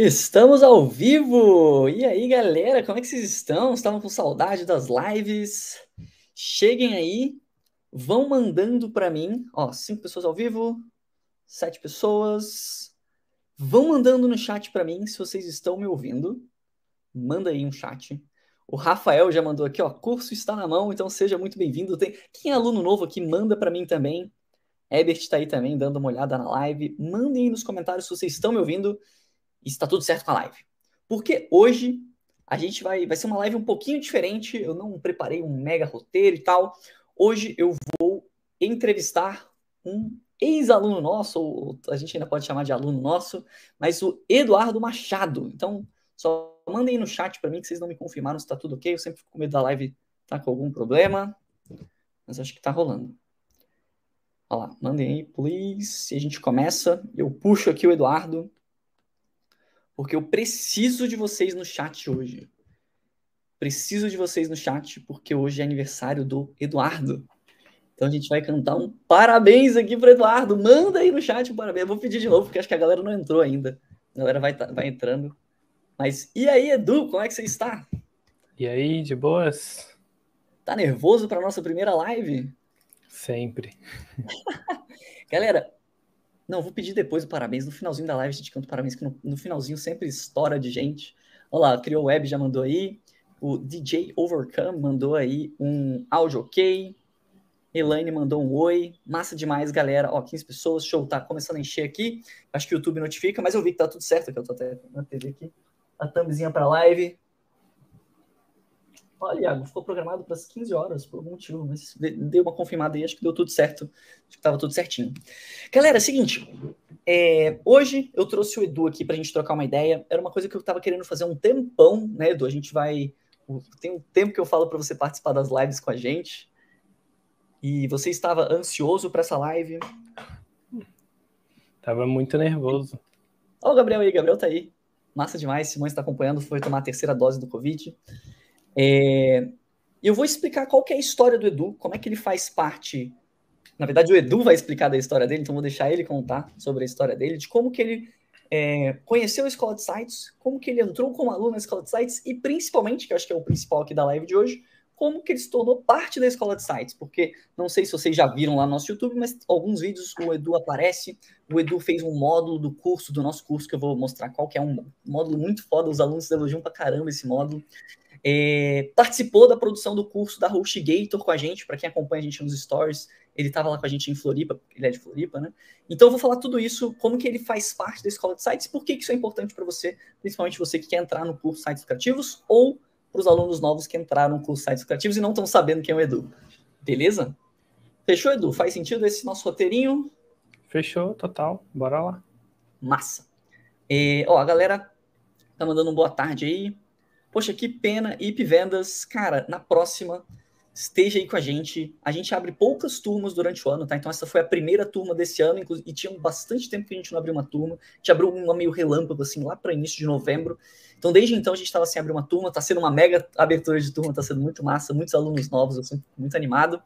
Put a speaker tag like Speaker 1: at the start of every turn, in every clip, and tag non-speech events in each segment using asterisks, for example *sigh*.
Speaker 1: Estamos ao vivo! E aí, galera, como é que vocês estão? Estavam com saudade das lives? Cheguem aí, vão mandando para mim. Ó, cinco pessoas ao vivo, sete pessoas. Vão mandando no chat para mim se vocês estão me ouvindo. Manda aí um chat. O Rafael já mandou aqui, ó, curso está na mão, então seja muito bem-vindo. Tem quem é aluno novo aqui, manda para mim também. Ebert está aí também dando uma olhada na live. Mandem aí nos comentários se vocês estão me ouvindo e está tudo certo com a live. Porque hoje a gente vai, vai ser uma live um pouquinho diferente. Eu não preparei um mega roteiro e tal. Hoje eu vou entrevistar um ex-aluno nosso, ou a gente ainda pode chamar de aluno nosso, mas o Eduardo Machado. Então, só mandem aí no chat para mim que vocês não me confirmaram se está tudo ok. Eu sempre fico com medo da live tá com algum problema, mas acho que está rolando. Olha lá, mandem aí, please. E a gente começa. Eu puxo aqui o Eduardo porque eu preciso de vocês no chat hoje. Preciso de vocês no chat, porque hoje é aniversário do Eduardo. Então a gente vai cantar um parabéns aqui para Eduardo. Manda aí no chat um parabéns. Eu vou pedir de novo, porque acho que a galera não entrou ainda. A galera vai, tá, vai entrando. Mas e aí, Edu, como é que você está?
Speaker 2: E aí, de boas?
Speaker 1: Tá nervoso para nossa primeira live?
Speaker 2: Sempre. *laughs*
Speaker 1: galera, não, vou pedir depois o parabéns. No finalzinho da live a gente canta parabéns, que no, no finalzinho sempre estoura de gente. Olha lá, Criou Web já mandou aí. O DJ Overcome mandou aí um áudio ok. Elaine mandou um oi. Massa demais, galera. Ó, 15 pessoas, show, tá começando a encher aqui. Acho que o YouTube notifica, mas eu vi que tá tudo certo, que eu tô até na TV aqui. A thumbzinha pra live. Olha, Iago, ficou programado para as 15 horas por algum motivo, mas deu uma confirmada aí, acho que deu tudo certo. Acho que estava tudo certinho. Galera, é o seguinte, é, hoje eu trouxe o Edu aqui para a gente trocar uma ideia. Era uma coisa que eu estava querendo fazer um tempão, né, Edu? A gente vai. Tem um tempo que eu falo para você participar das lives com a gente. E você estava ansioso para essa live?
Speaker 2: Tava muito nervoso.
Speaker 1: Olha o Gabriel aí, Gabriel tá aí. Massa demais, Simões está acompanhando, foi tomar a terceira dose do Covid. É, eu vou explicar qual é a história do Edu, como é que ele faz parte. Na verdade, o Edu vai explicar da história dele, então vou deixar ele contar sobre a história dele, de como que ele é, conheceu a Escola de Sites, como que ele entrou como aluno na Escola de Sites e principalmente, que eu acho que é o principal aqui da live de hoje, como que ele se tornou parte da Escola de Sites, porque não sei se vocês já viram lá no nosso YouTube, mas alguns vídeos o Edu aparece, o Edu fez um módulo do curso, do nosso curso, que eu vou mostrar qual que é um módulo muito foda, os alunos elogiam pra caramba esse módulo, é, participou da produção do curso da HostGator com a gente, para quem acompanha a gente nos stories, ele estava lá com a gente em Floripa, ele é de Floripa, né? Então eu vou falar tudo isso, como que ele faz parte da escola de sites, por que, que isso é importante para você, principalmente você que quer entrar no curso Sites Criativos ou para os alunos novos que entraram no curso Sites Criativos e não estão sabendo quem é o Edu. Beleza? Fechou, Edu? Faz sentido esse nosso roteirinho?
Speaker 2: Fechou, total. Bora lá.
Speaker 1: Massa. É, ó, a galera tá mandando um boa tarde aí. Poxa, que pena, IP Vendas. Cara, na próxima, esteja aí com a gente. A gente abre poucas turmas durante o ano, tá? Então essa foi a primeira turma desse ano, e tinha bastante tempo que a gente não abriu uma turma. A gente abriu uma meio relâmpago, assim, lá para início de novembro. Então desde então a gente estava sem abrir uma turma, tá sendo uma mega abertura de turma, tá sendo muito massa, muitos alunos novos, eu sempre muito animado.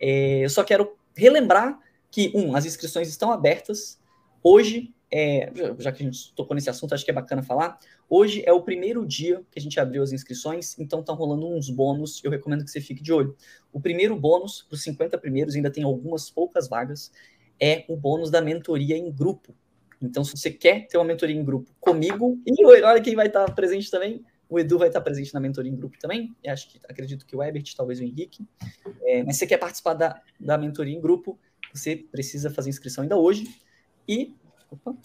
Speaker 1: É, eu só quero relembrar que, um, as inscrições estão abertas. Hoje, é, já que a gente tocou nesse assunto, acho que é bacana falar. Hoje é o primeiro dia que a gente abriu as inscrições, então estão rolando uns bônus. Eu recomendo que você fique de olho. O primeiro bônus, para os 50 primeiros, ainda tem algumas poucas vagas, é o bônus da mentoria em grupo. Então, se você quer ter uma mentoria em grupo comigo, e olha quem vai estar presente também, o Edu vai estar presente na mentoria em grupo também. Eu acho que acredito que o Ebert, talvez o Henrique. É, mas se você quer participar da, da mentoria em grupo, você precisa fazer inscrição ainda hoje. E Opa.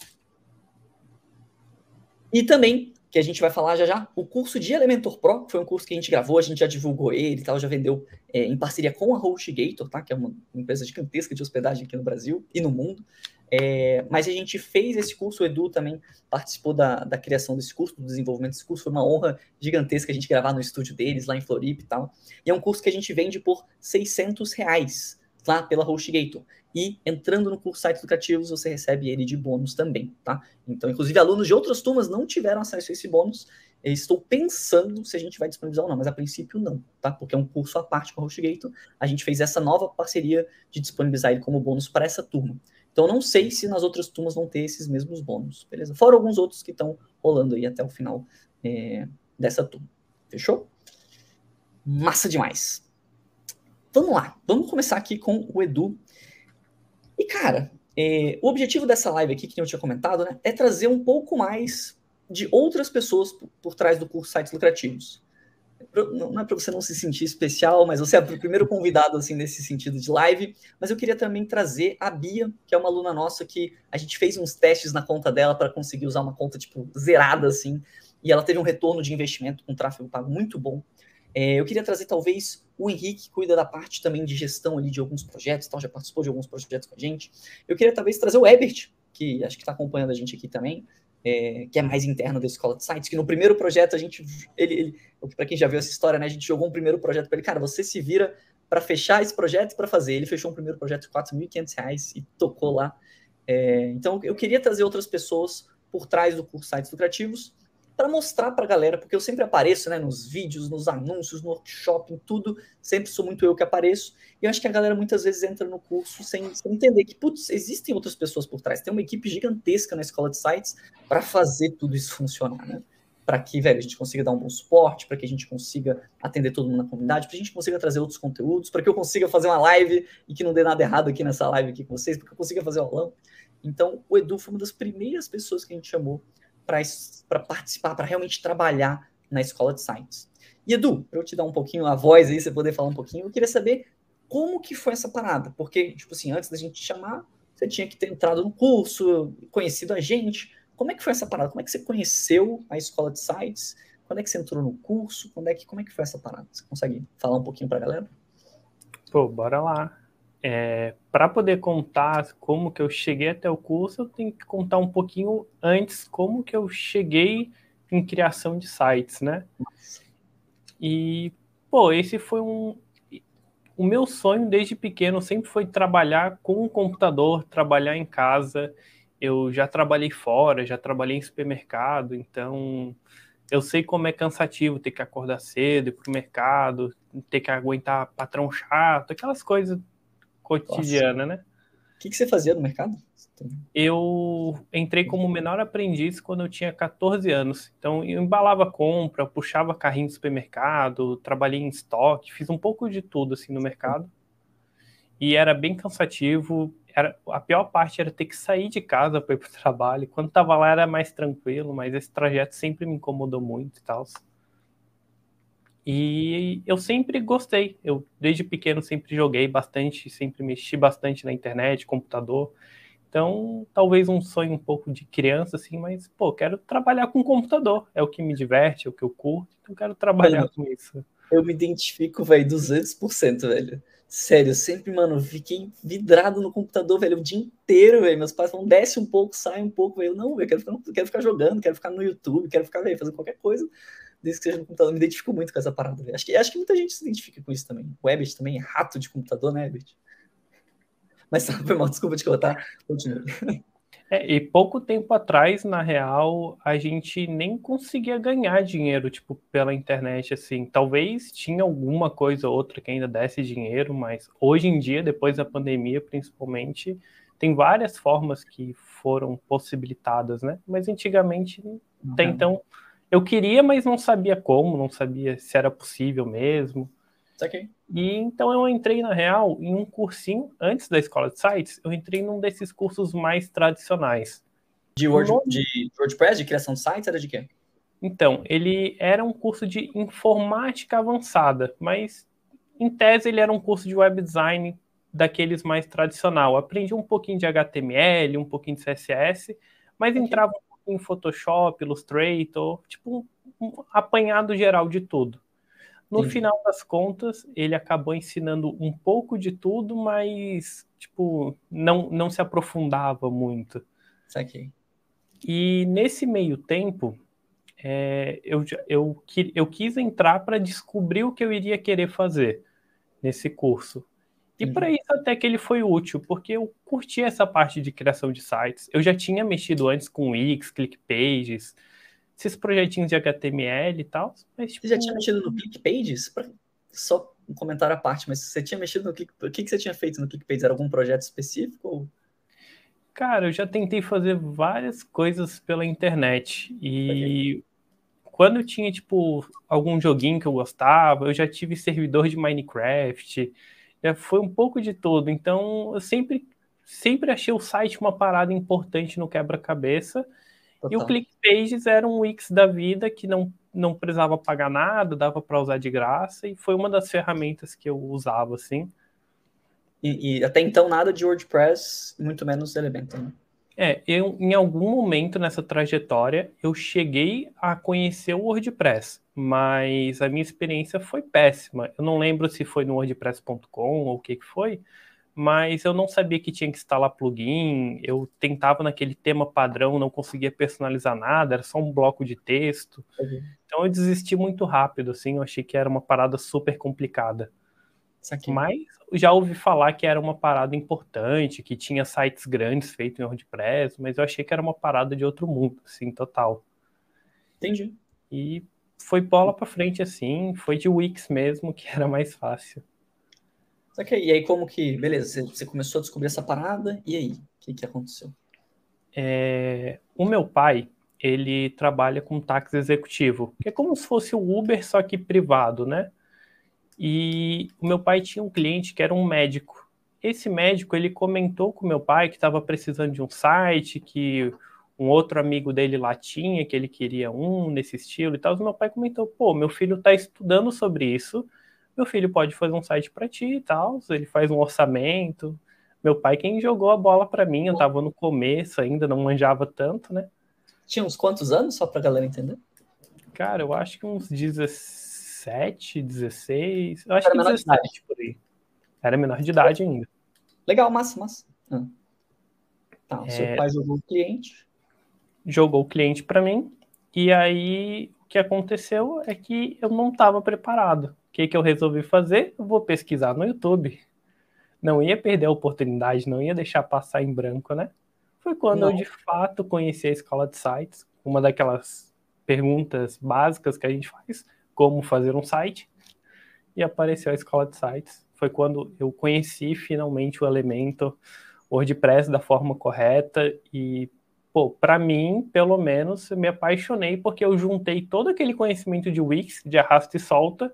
Speaker 1: E também, que a gente vai falar já já, o curso de Elementor Pro, que foi um curso que a gente gravou, a gente já divulgou ele e tal, já vendeu é, em parceria com a HostGator, tá? Que é uma empresa gigantesca de hospedagem aqui no Brasil e no mundo. É, mas a gente fez esse curso, o Edu também participou da, da criação desse curso, do desenvolvimento desse curso, foi uma honra gigantesca a gente gravar no estúdio deles, lá em Floripa e tal. E é um curso que a gente vende por 600 reais lá pela HostGator. E entrando no curso Sites Educativos, você recebe ele de bônus também, tá? Então, inclusive, alunos de outras turmas não tiveram acesso a esse bônus. Eu estou pensando se a gente vai disponibilizar ou não, mas a princípio não, tá? Porque é um curso à parte com a HostGator. A gente fez essa nova parceria de disponibilizar ele como bônus para essa turma. Então, não sei se nas outras turmas vão ter esses mesmos bônus, beleza? Fora alguns outros que estão rolando aí até o final é, dessa turma. Fechou? Massa demais. Vamos lá, vamos começar aqui com o Edu. E, cara, é, o objetivo dessa live aqui, que eu tinha comentado, né, é trazer um pouco mais de outras pessoas por, por trás do curso Sites Lucrativos. Não é para você não se sentir especial, mas você é o primeiro convidado assim nesse sentido de live. Mas eu queria também trazer a Bia, que é uma aluna nossa que a gente fez uns testes na conta dela para conseguir usar uma conta tipo zerada assim, e ela teve um retorno de investimento com tráfego pago muito bom. É, eu queria trazer, talvez, o Henrique, que cuida da parte também de gestão ali de alguns projetos, tal, já participou de alguns projetos com a gente. Eu queria, talvez, trazer o Ebert, que acho que está acompanhando a gente aqui também, é, que é mais interno da Escola de Sites, que no primeiro projeto a gente, ele, ele para quem já viu essa história, né, a gente jogou um primeiro projeto para ele, cara, você se vira para fechar esse projeto e para fazer. Ele fechou um primeiro projeto de R$ 4.500 e tocou lá. É, então, eu queria trazer outras pessoas por trás do curso Sites Lucrativos, para mostrar para a galera, porque eu sempre apareço né, nos vídeos, nos anúncios, no workshop, em tudo, sempre sou muito eu que apareço, e eu acho que a galera muitas vezes entra no curso sem, sem entender que, putz, existem outras pessoas por trás, tem uma equipe gigantesca na escola de sites para fazer tudo isso funcionar, né? Para que, velho, a gente consiga dar um bom suporte, para que a gente consiga atender todo mundo na comunidade, para que a gente consiga trazer outros conteúdos, para que eu consiga fazer uma live e que não dê nada errado aqui nessa live aqui com vocês, para que eu consiga fazer aulão. Então, o Edu foi uma das primeiras pessoas que a gente chamou para participar, para realmente trabalhar na escola de science. E Edu, para eu te dar um pouquinho a voz aí, você poder falar um pouquinho, eu queria saber como que foi essa parada, porque, tipo assim, antes da gente te chamar, você tinha que ter entrado no curso, conhecido a gente. Como é que foi essa parada? Como é que você conheceu a escola de sites? Quando é que você entrou no curso? Quando é que, como é que foi essa parada? Você consegue falar um pouquinho para a galera?
Speaker 2: Pô, bora lá. É, para poder contar como que eu cheguei até o curso, eu tenho que contar um pouquinho antes como que eu cheguei em criação de sites, né? E, pô, esse foi um... O meu sonho desde pequeno sempre foi trabalhar com um computador, trabalhar em casa. Eu já trabalhei fora, já trabalhei em supermercado, então eu sei como é cansativo ter que acordar cedo, ir pro mercado, ter que aguentar patrão chato, aquelas coisas cotidiana, Nossa. né?
Speaker 1: O que, que você fazia no mercado?
Speaker 2: Eu entrei como menor aprendiz quando eu tinha 14 anos. Então, eu embalava compra, puxava carrinho do supermercado, trabalhei em estoque, fiz um pouco de tudo assim no mercado. E era bem cansativo. Era, a pior parte era ter que sair de casa para ir para o *laughs* trabalho. Quando estava lá era mais tranquilo, mas esse trajeto sempre me incomodou muito e tal. E eu sempre gostei. Eu, desde pequeno, sempre joguei bastante, sempre mexi bastante na internet, computador. Então, talvez um sonho um pouco de criança, assim, mas, pô, quero trabalhar com computador. É o que me diverte, é o que eu curto, então quero trabalhar eu, com isso.
Speaker 1: Eu me identifico, velho, 200%, velho. Sério, eu sempre, mano, fiquei vidrado no computador, velho, o dia inteiro, velho. Meus pais falam, desce um pouco, sai um pouco, velho. Não, velho, quero ficar, quero ficar jogando, quero ficar no YouTube, quero ficar, velho, fazendo qualquer coisa desde que seja no computador. Eu me identifico muito com essa parada. Acho que, acho que muita gente se identifica com isso também. O Ebert também é rato de computador, né, Ebert? Mas tá, foi mal, desculpa te cortar. Continua.
Speaker 2: É, e pouco tempo atrás, na real, a gente nem conseguia ganhar dinheiro, tipo, pela internet, assim. Talvez tinha alguma coisa ou outra que ainda desse dinheiro, mas hoje em dia, depois da pandemia, principalmente, tem várias formas que foram possibilitadas, né? Mas antigamente, uhum. até então, eu queria, mas não sabia como, não sabia se era possível mesmo.
Speaker 1: Okay.
Speaker 2: E então eu entrei, na real, em um cursinho, antes da escola de sites, eu entrei num desses cursos mais tradicionais.
Speaker 1: De, Word, de WordPress, de criação de sites, era de quê?
Speaker 2: Então, ele era um curso de informática avançada, mas em tese ele era um curso de web design daqueles mais tradicional. Aprendi um pouquinho de HTML, um pouquinho de CSS, mas entrava em Photoshop, Illustrator, tipo um, apanhado geral de tudo. No Sim. final das contas, ele acabou ensinando um pouco de tudo, mas tipo não, não se aprofundava muito.
Speaker 1: Saquei.
Speaker 2: E nesse meio tempo, é, eu, eu, eu quis entrar para descobrir o que eu iria querer fazer nesse curso. E uhum. para isso até que ele foi útil, porque eu curti essa parte de criação de sites. Eu já tinha mexido antes com Wix, ClickPages, esses projetinhos de HTML e tal. Mas,
Speaker 1: tipo... Você já tinha mexido no ClickPages? Só um comentário à parte, mas você tinha mexido no Click... O que, que você tinha feito no ClickPages? Era algum projeto específico? Ou...
Speaker 2: Cara, eu já tentei fazer várias coisas pela internet e quando eu tinha tipo algum joguinho que eu gostava, eu já tive servidor de Minecraft, já foi um pouco de tudo. Então, eu sempre sempre achei o site uma parada importante no quebra-cabeça. E o ClickPages era um Wix da vida que não, não precisava pagar nada, dava para usar de graça, e foi uma das ferramentas que eu usava, assim.
Speaker 1: E, e até então nada de WordPress, muito menos Elementor, né?
Speaker 2: É, eu, em algum momento nessa trajetória, eu cheguei a conhecer o WordPress, mas a minha experiência foi péssima. Eu não lembro se foi no wordpress.com ou o que, que foi, mas eu não sabia que tinha que instalar plugin, eu tentava naquele tema padrão, não conseguia personalizar nada, era só um bloco de texto. Uhum. Então eu desisti muito rápido, assim, eu achei que era uma parada super complicada. Mas já ouvi falar que era uma parada importante, que tinha sites grandes feitos em WordPress, mas eu achei que era uma parada de outro mundo, assim, total.
Speaker 1: Entendi.
Speaker 2: E foi bola para frente, assim, foi de Wix mesmo, que *laughs* era mais fácil.
Speaker 1: Ok, e aí como que, beleza, você começou a descobrir essa parada, e aí, o que, que aconteceu?
Speaker 2: É, o meu pai, ele trabalha com táxi executivo, que é como se fosse o Uber, só que privado, né? E o meu pai tinha um cliente que era um médico. Esse médico, ele comentou com o meu pai que estava precisando de um site, que um outro amigo dele lá tinha, que ele queria um nesse estilo e tal. E meu pai comentou: pô, meu filho está estudando sobre isso, meu filho pode fazer um site para ti e tal. Ele faz um orçamento. Meu pai, quem jogou a bola para mim, eu estava no começo ainda, não manjava tanto, né?
Speaker 1: Tinha uns quantos anos, só para galera entender?
Speaker 2: Cara, eu acho que uns 16 17, 16. Eu acho Era que 17 por aí. Era menor de idade ainda.
Speaker 1: Legal, massa, massa. Ah. Tá, o é... seu pai jogou o cliente.
Speaker 2: Jogou o cliente para mim. E aí o que aconteceu é que eu não estava preparado. O que, que eu resolvi fazer? Eu vou pesquisar no YouTube. Não ia perder a oportunidade, não ia deixar passar em branco, né? Foi quando não. eu de fato conheci a escola de sites, uma daquelas perguntas básicas que a gente faz como fazer um site e apareceu a escola de sites. Foi quando eu conheci finalmente o elemento WordPress da forma correta e pô, para mim, pelo menos, eu me apaixonei porque eu juntei todo aquele conhecimento de Wix, de arrasta e solta,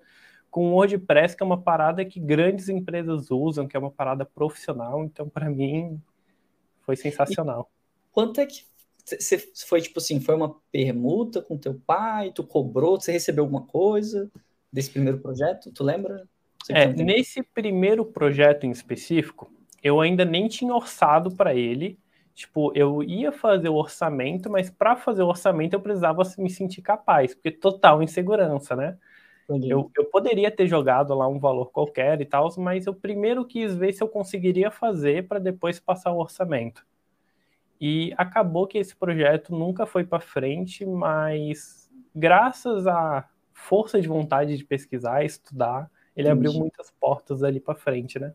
Speaker 2: com o WordPress, que é uma parada que grandes empresas usam, que é uma parada profissional. Então, para mim, foi sensacional.
Speaker 1: E quanto é que você foi tipo assim, foi uma permuta com teu pai, tu cobrou, você recebeu alguma coisa desse primeiro projeto? Tu lembra?
Speaker 2: É, nesse primeiro projeto em específico, eu ainda nem tinha orçado para ele. Tipo, eu ia fazer o orçamento, mas para fazer o orçamento eu precisava me sentir capaz, porque total insegurança, né? Eu, eu poderia ter jogado lá um valor qualquer e tal, mas eu primeiro quis ver se eu conseguiria fazer para depois passar o orçamento. E acabou que esse projeto nunca foi para frente, mas graças à força de vontade de pesquisar, estudar, ele Entendi. abriu muitas portas ali para frente, né?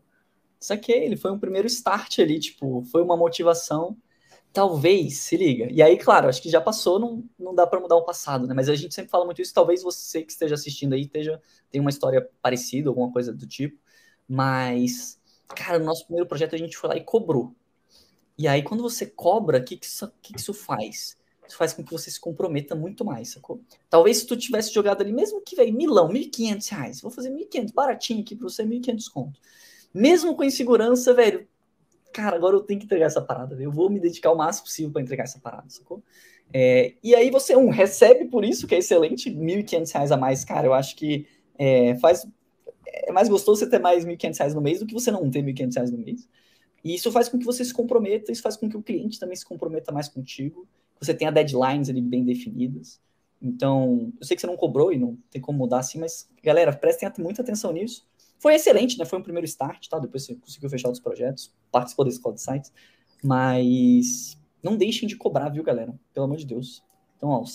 Speaker 1: que ele foi um primeiro start ali, tipo, foi uma motivação. Talvez, se liga. E aí, claro, acho que já passou, não, não dá para mudar o passado, né? Mas a gente sempre fala muito isso. Talvez você que esteja assistindo aí esteja, tem uma história parecida, alguma coisa do tipo. Mas, cara, no nosso primeiro projeto a gente foi lá e cobrou. E aí, quando você cobra, o que, que, isso, que, que isso faz? Isso faz com que você se comprometa muito mais, sacou? Talvez se tu tivesse jogado ali, mesmo que, velho, milão, 1.500 reais, vou fazer 1.500, baratinho aqui pra você, 1.500 conto. Mesmo com insegurança, velho, cara, agora eu tenho que entregar essa parada, eu vou me dedicar o máximo possível para entregar essa parada, sacou? É, e aí você, um, recebe por isso, que é excelente, 1.500 reais a mais, cara, eu acho que é, faz... É mais gostoso você ter mais 1.500 reais no mês do que você não ter 1.500 reais no mês. E isso faz com que você se comprometa, isso faz com que o cliente também se comprometa mais contigo, você tenha deadlines ali bem definidas. Então, eu sei que você não cobrou e não tem como mudar assim, mas galera, prestem muita atenção nisso. Foi excelente, né? Foi um primeiro start, tá? Depois você conseguiu fechar os projetos, participou desse Cloud Sites, mas não deixem de cobrar, viu, galera? Pelo amor de Deus. Então, ó, o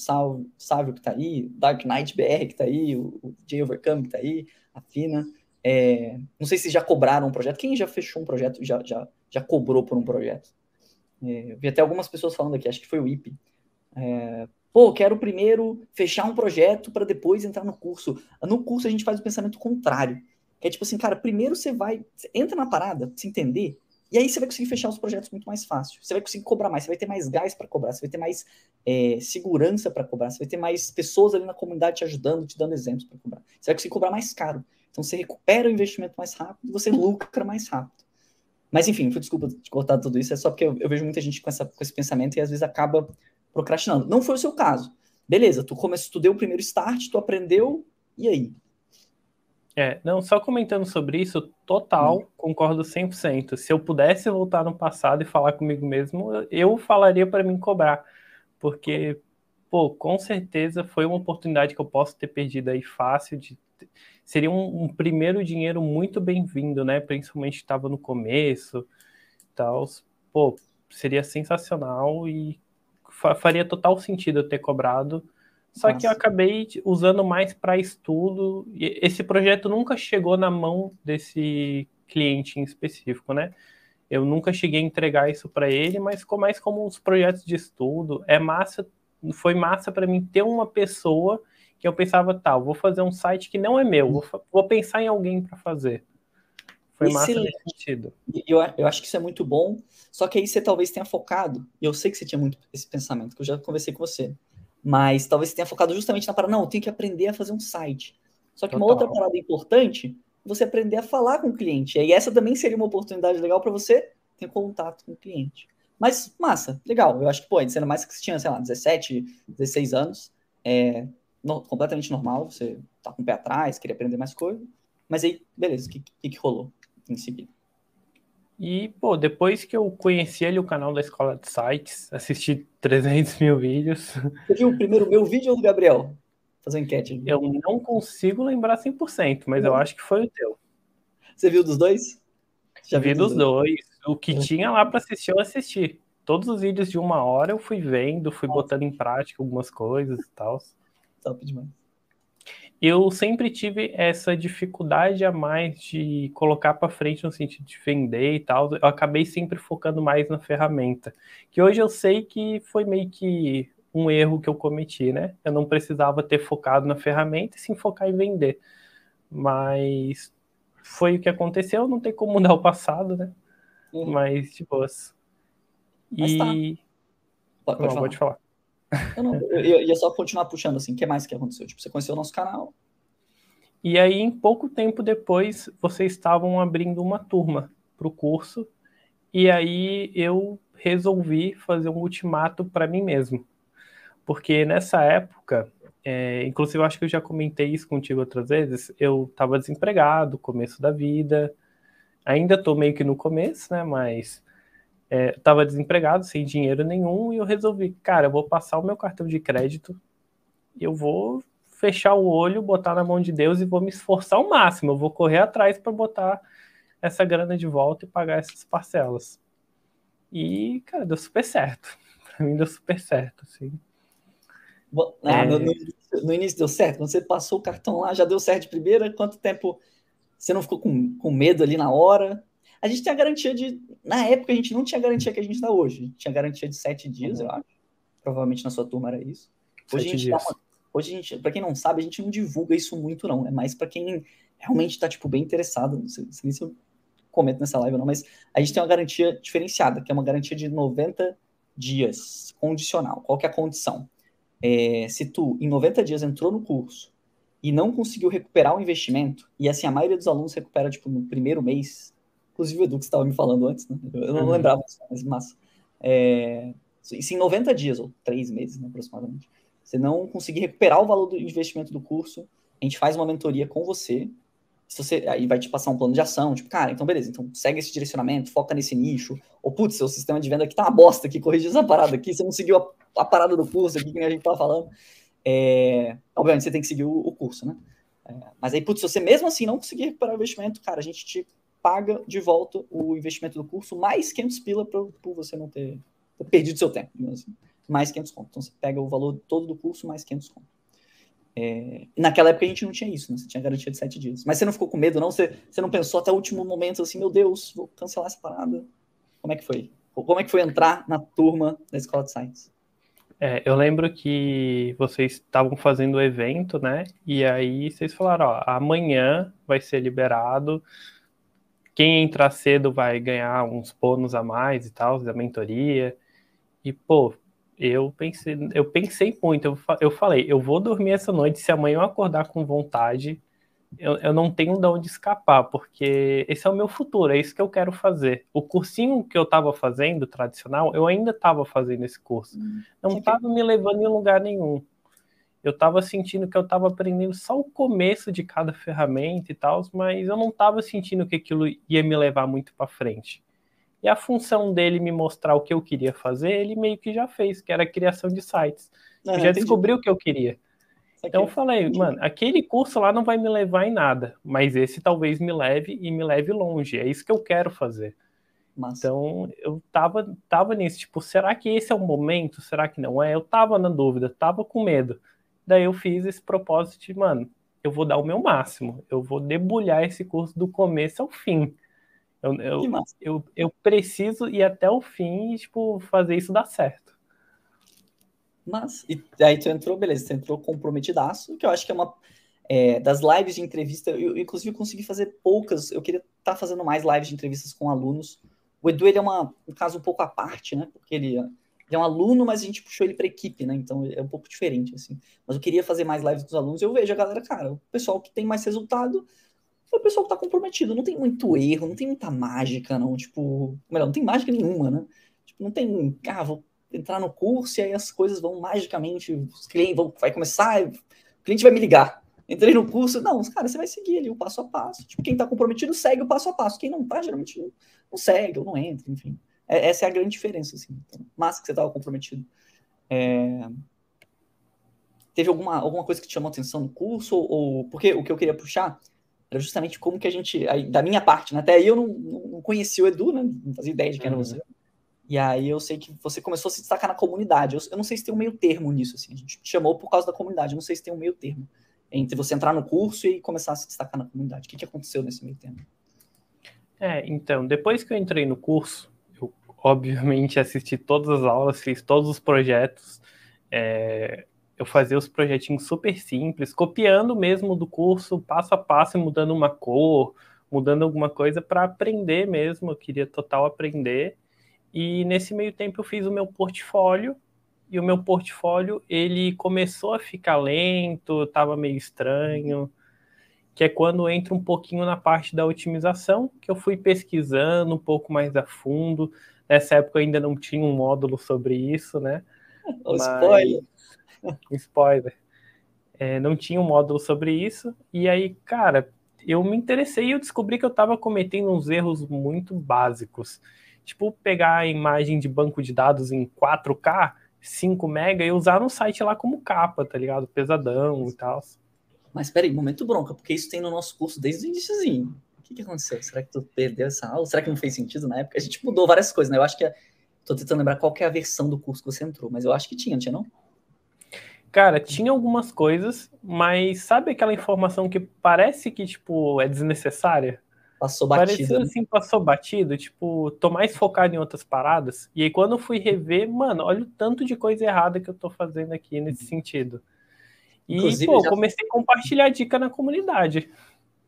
Speaker 1: Sávio, que tá aí, Dark Knight BR que tá aí, o, o J Overcome que tá aí, a Fina. É, não sei se já cobraram um projeto. Quem já fechou um projeto já, já, já cobrou por um projeto? É, vi até algumas pessoas falando aqui, acho que foi o IP. É, Pô, quero primeiro fechar um projeto para depois entrar no curso. No curso a gente faz o pensamento contrário. Que é tipo assim, cara, primeiro você vai, você entra na parada, se entender, E aí você vai conseguir fechar os projetos muito mais fácil. Você vai conseguir cobrar mais, você vai ter mais gás para cobrar, você vai ter mais é, segurança para cobrar, você vai ter mais pessoas ali na comunidade te ajudando, te dando exemplos para cobrar. Você vai conseguir cobrar mais caro. Então você recupera o investimento mais rápido e você lucra mais rápido. Mas enfim, desculpa de cortar tudo isso, é só porque eu, eu vejo muita gente com, essa, com esse pensamento e às vezes acaba procrastinando. Não foi o seu caso. Beleza, tu começou, tu deu o primeiro start, tu aprendeu, e aí?
Speaker 2: É, não, só comentando sobre isso, total, hum. concordo 100%. Se eu pudesse voltar no passado e falar comigo mesmo, eu falaria para mim cobrar, porque, pô, com certeza foi uma oportunidade que eu posso ter perdido aí fácil, de, seria um, um primeiro dinheiro muito bem-vindo, né, principalmente estava no começo, tal, pô, seria sensacional e faria total sentido eu ter cobrado, só Nossa. que eu acabei usando mais para estudo. E esse projeto nunca chegou na mão desse cliente em específico, né? Eu nunca cheguei a entregar isso para ele, mas ficou mais como uns projetos de estudo. É massa, foi massa para mim ter uma pessoa que eu pensava, tá, vou fazer um site que não é meu, vou, vou pensar em alguém para fazer. Foi Excelente. massa nesse sentido.
Speaker 1: Eu, eu acho que isso é muito bom, só que aí você talvez tenha focado, e eu sei que você tinha muito esse pensamento, que eu já conversei com você mas talvez você tenha focado justamente na parada, não, eu tenho que aprender a fazer um site. Só que Total. uma outra parada importante, você aprender a falar com o cliente. E essa também seria uma oportunidade legal para você ter contato com o cliente. Mas, massa, legal. Eu acho que, pô, sendo mais que você tinha, sei lá, 17, 16 anos, é no, completamente normal, você tá com o pé atrás, queria aprender mais coisa. Mas aí, beleza, o que, que, que rolou em seguida?
Speaker 2: E, pô, depois que eu conheci ali o canal da Escola de Sites, assisti 300 *laughs* mil vídeos.
Speaker 1: Você viu o primeiro meu vídeo ou do Gabriel? Fazer uma enquete.
Speaker 2: Eu não consigo lembrar 100%, mas não. eu acho que foi o teu.
Speaker 1: Você viu dos dois?
Speaker 2: Já vi dos dois. dois. O que é. tinha lá para assistir, eu assisti. Todos os vídeos de uma hora eu fui vendo, fui Nossa. botando em prática algumas coisas e tal.
Speaker 1: Top demais
Speaker 2: eu sempre tive essa dificuldade a mais de colocar para frente no sentido de vender e tal. Eu acabei sempre focando mais na ferramenta, que hoje eu sei que foi meio que um erro que eu cometi, né? Eu não precisava ter focado na ferramenta e sim focar em vender. Mas foi o que aconteceu, não tem como mudar o passado, né? Uhum. Mas de boas.
Speaker 1: Mas tá.
Speaker 2: e. Tá. Pode, pode, não, falar. pode falar.
Speaker 1: Eu, não, eu, ia só continuar puxando assim, o que mais que aconteceu? Tipo, você conheceu o nosso canal.
Speaker 2: E aí, em pouco tempo depois, vocês estavam abrindo uma turma para o curso. E aí eu resolvi fazer um ultimato para mim mesmo. Porque nessa época, é, inclusive eu acho que eu já comentei isso contigo outras vezes, eu estava desempregado, começo da vida. Ainda estou meio que no começo, né? Mas é, estava desempregado, sem dinheiro nenhum, e eu resolvi, cara, eu vou passar o meu cartão de crédito, e eu vou fechar o olho, botar na mão de Deus e vou me esforçar ao máximo. Eu vou correr atrás para botar essa grana de volta e pagar essas parcelas. E, cara, deu super certo. *laughs* Para mim deu super certo, assim.
Speaker 1: Ah, é... no, no, no, início deu certo? Quando você passou o cartão lá, já deu certo de primeira? Quanto tempo você não ficou com, com medo ali na hora? A gente tem a garantia de. Na época, a gente não tinha a garantia que a gente dá hoje. A gente tinha garantia de sete dias, uhum. eu acho. Provavelmente na sua turma era isso. Hoje sete a gente dias. Uma, hoje a gente, para quem não sabe, a gente não divulga isso muito, não. É mais para quem realmente está tipo, bem interessado. Não sei, não sei se eu comento nessa live ou não, mas a gente tem uma garantia diferenciada, que é uma garantia de 90 dias, condicional. Qual que é a condição? É, se tu, em 90 dias, entrou no curso e não conseguiu recuperar o investimento, e assim, a maioria dos alunos recupera, tipo, no primeiro mês, Inclusive o Edu que estava me falando antes, né? Eu não uhum. lembrava, mas massa. É, isso em 90 dias, ou 3 meses, né, aproximadamente. Você não conseguir recuperar o valor do investimento do curso, a gente faz uma mentoria com você. Se você aí vai te passar um plano de ação, tipo, cara, então beleza, então segue esse direcionamento, foca nesse nicho. Ou, putz, seu sistema de venda aqui tá uma bosta aqui, corrige essa parada aqui, você não seguiu a, a parada do curso aqui, que a gente tava falando. É, obviamente, você tem que seguir o, o curso, né? É, mas aí, putz, se você mesmo assim não conseguir recuperar o investimento, cara, a gente te paga de volta o investimento do curso, mais 500 pila por, por você não ter, ter perdido seu tempo, assim. mais 500 conto. Então você pega o valor todo do curso mais 500 conto. É, naquela época a gente não tinha isso, né? Você tinha garantia de 7 dias. Mas você não ficou com medo, não? Você, você não pensou até o último momento assim, meu Deus, vou cancelar essa parada? Como é que foi? Como é que foi entrar na turma da Escola de Science?
Speaker 2: É, eu lembro que vocês estavam fazendo o evento, né? E aí vocês falaram, ó, amanhã vai ser liberado quem entrar cedo vai ganhar uns bônus a mais e tal, da mentoria. E, pô, eu pensei, eu pensei muito, eu, eu falei, eu vou dormir essa noite, se amanhã eu acordar com vontade, eu, eu não tenho de onde escapar, porque esse é o meu futuro, é isso que eu quero fazer. O cursinho que eu estava fazendo, tradicional, eu ainda estava fazendo esse curso. Hum, não estava me levando em lugar nenhum. Eu estava sentindo que eu estava aprendendo só o começo de cada ferramenta e tal, mas eu não estava sentindo que aquilo ia me levar muito para frente. E a função dele me mostrar o que eu queria fazer, ele meio que já fez, que era a criação de sites. Ah, já descobriu o que eu queria. Então eu falei, mano, aquele curso lá não vai me levar em nada, mas esse talvez me leve e me leve longe. É isso que eu quero fazer. Então eu tava, tava nisso, tipo, será que esse é o momento? Será que não é? Eu tava na dúvida, tava com medo. Daí eu fiz esse propósito de, mano, eu vou dar o meu máximo, eu vou debulhar esse curso do começo ao fim. Eu, eu, eu, eu, preciso ir até o fim e, tipo, fazer isso dar certo.
Speaker 1: Mas, e aí tu entrou, beleza, tu entrou comprometidaço, que eu acho que é uma. É, das lives de entrevista, eu inclusive consegui fazer poucas, eu queria estar tá fazendo mais lives de entrevistas com alunos. O Edu, ele é uma, um caso um pouco à parte, né? Porque ele, ele é um aluno, mas a gente puxou ele para equipe, né? Então é um pouco diferente, assim. Mas eu queria fazer mais lives com os alunos. Eu vejo a galera, cara, o pessoal que tem mais resultado é o pessoal que tá comprometido. Não tem muito erro, não tem muita mágica, não. Tipo, melhor, não tem mágica nenhuma, né? Tipo, não tem, ah, vou entrar no curso e aí as coisas vão magicamente, os clientes vão, vai começar, o cliente vai me ligar. Entrei no curso, não, cara, você vai seguir ali o passo a passo. Tipo, quem tá comprometido segue o passo a passo. Quem não tá, geralmente não, não segue ou não entra, enfim. É, essa é a grande diferença, assim. Então, massa que você tava comprometido. É... Teve alguma, alguma coisa que te chamou atenção no curso? Ou, porque o que eu queria puxar era justamente como que a gente, aí, da minha parte, né? até aí eu não, não conhecia o Edu, né? não fazia ideia de quem era uhum. você. E aí eu sei que você começou a se destacar na comunidade. Eu, eu, não sei se tem um meio termo nisso, assim. A gente te chamou por causa da comunidade. Eu não sei se tem um meio termo entre você entrar no curso e começar a se destacar na comunidade. O que, que aconteceu nesse meio termo?
Speaker 2: É, então, depois que eu entrei no curso, eu obviamente assisti todas as aulas, fiz todos os projetos. É, eu fazia os projetinhos super simples, copiando mesmo do curso, passo a passo, mudando uma cor, mudando alguma coisa para aprender mesmo. Eu queria total aprender. E nesse meio tempo eu fiz o meu portfólio e o meu portfólio ele começou a ficar lento, estava meio estranho, que é quando entra um pouquinho na parte da otimização, que eu fui pesquisando um pouco mais a fundo. Nessa época ainda não tinha um módulo sobre isso, né?
Speaker 1: O *laughs* Mas... spoiler. *laughs*
Speaker 2: spoiler. É, não tinha um módulo sobre isso. E aí, cara, eu me interessei e eu descobri que eu estava cometendo uns erros muito básicos. Tipo, pegar a imagem de banco de dados em 4K, 5 mega, e usar no site lá como capa, tá ligado? Pesadão e tal.
Speaker 1: Mas peraí, momento bronca, porque isso tem no nosso curso desde o iníciozinho. O que, que aconteceu? Será que tu perdeu essa aula? Será que não fez sentido na época? A gente mudou várias coisas, né? Eu acho que. É... Tô tentando lembrar qual é a versão do curso que você entrou, mas eu acho que tinha, não tinha não?
Speaker 2: Cara, tinha algumas coisas, mas sabe aquela informação que parece que, tipo, é desnecessária?
Speaker 1: Passou batido.
Speaker 2: Parecia né? assim, passou batido, tipo, tô mais focado em outras paradas. E aí, quando eu fui rever, mano, olha o tanto de coisa errada que eu tô fazendo aqui nesse sentido. E, Inclusive, pô, já... comecei a compartilhar dica na comunidade.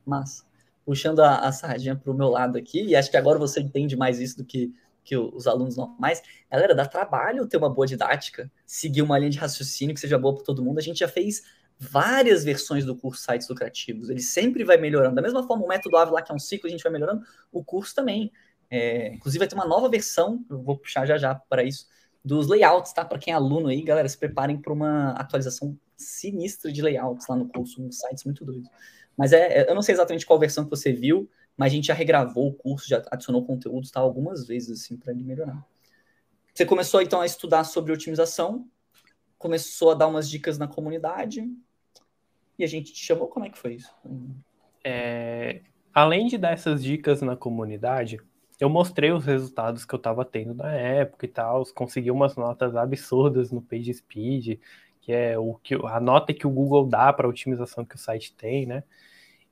Speaker 1: Mas, puxando a, a sardinha pro meu lado aqui, e acho que agora você entende mais isso do que que os alunos normais, galera, dá trabalho ter uma boa didática, seguir uma linha de raciocínio que seja boa para todo mundo. A gente já fez várias versões do curso Sites Lucrativos, ele sempre vai melhorando. Da mesma forma, o método lá, que é um ciclo, a gente vai melhorando, o curso também. É, inclusive, vai ter uma nova versão, eu vou puxar já já para isso, dos layouts, tá? Para quem é aluno aí, galera, se preparem para uma atualização sinistra de layouts lá no curso, um sites muito doido. Mas é, é, eu não sei exatamente qual versão que você viu, mas a gente já regravou o curso, já adicionou conteúdos tá, algumas vezes assim para ele melhorar. Você começou então a estudar sobre otimização, começou a dar umas dicas na comunidade e a gente te chamou. Como é que foi isso?
Speaker 2: É, além de dar essas dicas na comunidade, eu mostrei os resultados que eu estava tendo na época e tal, consegui umas notas absurdas no PageSpeed, que é o que a nota que o Google dá para a otimização que o site tem, né?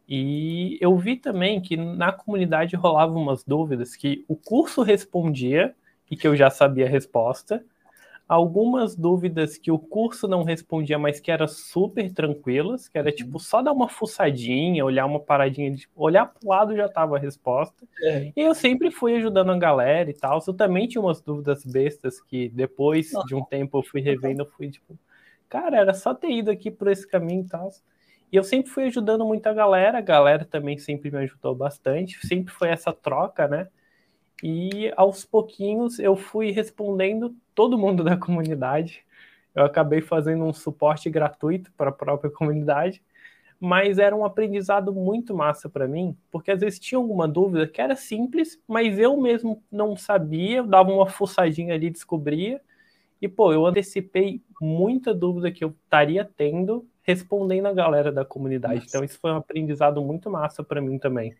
Speaker 2: E eu vi também que na comunidade rolavam umas dúvidas que o curso respondia e que eu já sabia a resposta, algumas dúvidas que o curso não respondia, mas que eram super tranquilas, que era uhum. tipo só dar uma fuçadinha, olhar uma paradinha, de, olhar pro lado já tava a resposta. É. E eu sempre fui ajudando a galera e tal. Eu também tinha umas dúvidas bestas que depois de um tempo eu fui revendo, eu fui tipo, cara, era só ter ido aqui por esse caminho e tal. E eu sempre fui ajudando muito a galera, a galera também sempre me ajudou bastante, sempre foi essa troca, né? E aos pouquinhos eu fui respondendo todo mundo da comunidade. Eu acabei fazendo um suporte gratuito para a própria comunidade, mas era um aprendizado muito massa para mim, porque às vezes tinha alguma dúvida que era simples, mas eu mesmo não sabia, eu dava uma fuçadinha ali, descobria, e pô, eu antecipei muita dúvida que eu estaria tendo respondendo a galera da comunidade. Nossa. Então isso foi um aprendizado muito massa para mim também.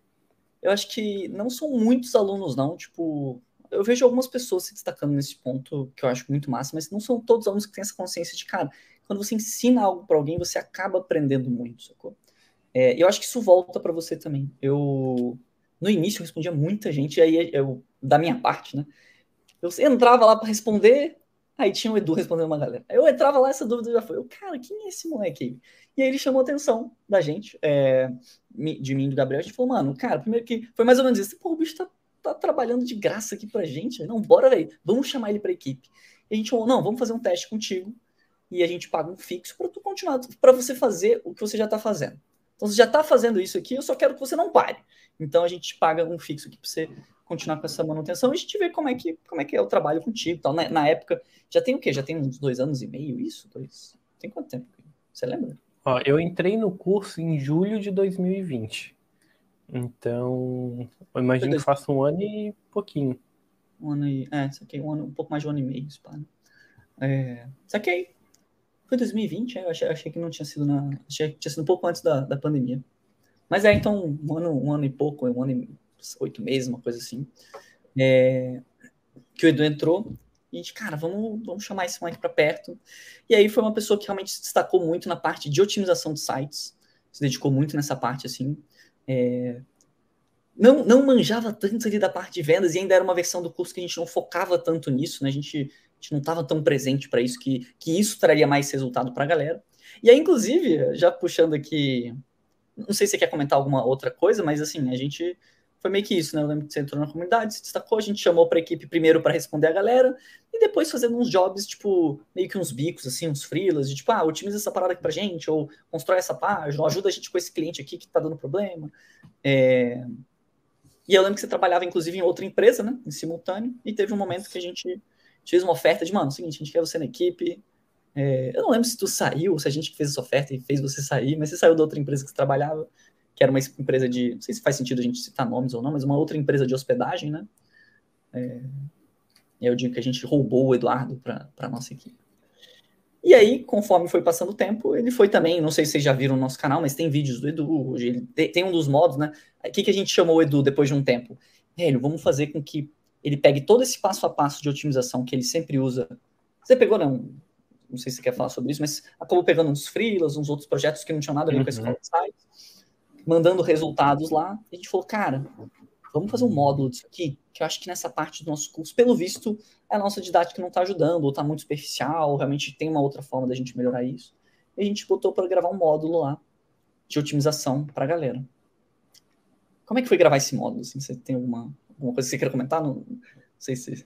Speaker 1: Eu acho que não são muitos alunos não, tipo, eu vejo algumas pessoas se destacando nesse ponto que eu acho muito massa, mas não são todos alunos que têm essa consciência de, cara, quando você ensina algo para alguém, você acaba aprendendo muito, sacou? É, eu acho que isso volta para você também. Eu no início eu respondia muita gente, aí eu da minha parte, né? Eu entrava lá para responder, Aí tinha o Edu respondendo uma galera. Eu entrava lá, essa dúvida já foi. Eu, cara, quem é esse moleque aí? E aí ele chamou a atenção da gente, é, de mim e do Gabriel. A gente falou, mano, cara, primeiro que foi mais ou menos isso. Pô, o bicho tá, tá trabalhando de graça aqui pra gente. Não, bora, velho. Vamos chamar ele pra equipe. E a gente falou, não, vamos fazer um teste contigo. E a gente paga um fixo para tu continuar, para você fazer o que você já tá fazendo. Então, você já tá fazendo isso aqui, eu só quero que você não pare. Então, a gente paga um fixo aqui pra você continuar com essa manutenção e a gente vê como é que, como é, que é o trabalho contigo. Tal. Na, na época, já tem o quê? Já tem uns dois anos e meio isso? Dois? Tem quanto tempo? Você lembra?
Speaker 2: Ó, eu entrei no curso em julho de 2020. Então, eu imagino dois... que faça um ano e pouquinho.
Speaker 1: Um ano e. É, saquei um ano, um pouco mais de um ano e meio, pá. Né? É, saquei. Foi 2020, é, eu achei, achei, que não tinha sido na. Achei que tinha sido um pouco antes da, da pandemia. Mas é, então, um ano, um ano e pouco, um ano e oito meses, uma coisa assim. É, que o Edu entrou e a gente, cara, vamos, vamos chamar esse moleque para perto. E aí foi uma pessoa que realmente se destacou muito na parte de otimização de sites, se dedicou muito nessa parte, assim. É, não, não manjava tanto ali da parte de vendas e ainda era uma versão do curso que a gente não focava tanto nisso, né? A gente, a gente não estava tão presente para isso, que, que isso traria mais resultado para a galera. E aí, inclusive, já puxando aqui, não sei se você quer comentar alguma outra coisa, mas assim, a gente foi meio que isso, né? Eu lembro que você entrou na comunidade, se destacou, a gente chamou para equipe primeiro para responder a galera, e depois fazendo uns jobs, tipo, meio que uns bicos, assim, uns freelas, de tipo, ah, otimiza essa parada aqui pra gente, ou constrói essa página, ou ajuda a gente com esse cliente aqui que tá dando problema. É... E eu lembro que você trabalhava, inclusive, em outra empresa, né? Em simultâneo, e teve um momento que a gente fez uma oferta de, mano, é o seguinte, a gente quer você na equipe. É... Eu não lembro se tu saiu, se a gente fez essa oferta e fez você sair, mas você saiu da outra empresa que você trabalhava que era uma empresa de, não sei se faz sentido a gente citar nomes ou não, mas uma outra empresa de hospedagem, né? É, eu digo que a gente roubou o Eduardo para a nossa equipe. E aí, conforme foi passando o tempo, ele foi também, não sei se vocês já viram no nosso canal, mas tem vídeos do Edu, hoje ele tem um dos modos, né? O que, que a gente chamou o Edu depois de um tempo? Velho, vamos fazer com que ele pegue todo esse passo a passo de otimização que ele sempre usa. Você pegou, não? Não sei se você quer falar sobre isso, mas acabou pegando uns freelas, uns outros projetos que não tinham nada a ver uhum. com esse site mandando resultados lá. A gente falou, cara, vamos fazer um módulo disso aqui, que eu acho que nessa parte do nosso curso, pelo visto, a nossa didática não está ajudando, ou está muito superficial, ou realmente tem uma outra forma da gente melhorar isso. E a gente botou para gravar um módulo lá de otimização para a galera. Como é que foi gravar esse módulo? Assim, você tem alguma, alguma coisa que você quer comentar? Não, não sei se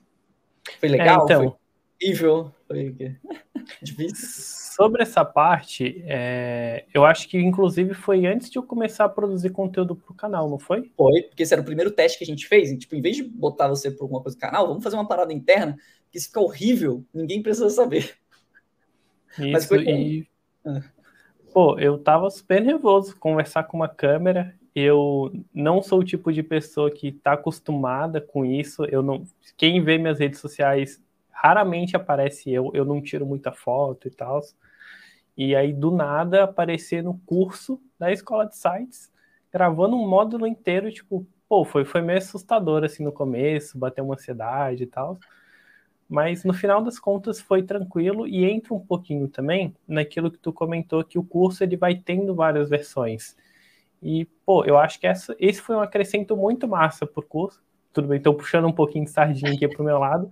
Speaker 1: foi legal, é, então, foi *laughs*
Speaker 2: difícil. Sobre essa parte, é, eu acho que inclusive foi antes de eu começar a produzir conteúdo para o canal, não foi?
Speaker 1: Foi, porque esse era o primeiro teste que a gente fez. E, tipo, em vez de botar você por alguma coisa do canal, vamos fazer uma parada interna, que se ficar horrível, ninguém precisa saber.
Speaker 2: Isso, Mas foi e... Ah. Pô, eu tava super nervoso conversar com uma câmera. Eu não sou o tipo de pessoa que tá acostumada com isso. Eu não. Quem vê minhas redes sociais raramente aparece eu. Eu não tiro muita foto e tal. E aí, do nada, aparecer no curso da escola de sites, gravando um módulo inteiro, tipo, pô, foi, foi meio assustador assim no começo, bateu uma ansiedade e tal. Mas no final das contas foi tranquilo e entra um pouquinho também naquilo que tu comentou que o curso ele vai tendo várias versões. E, pô, eu acho que essa, esse foi um acrescento muito massa pro curso. Tudo bem, estou puxando um pouquinho de sardinha aqui pro meu lado,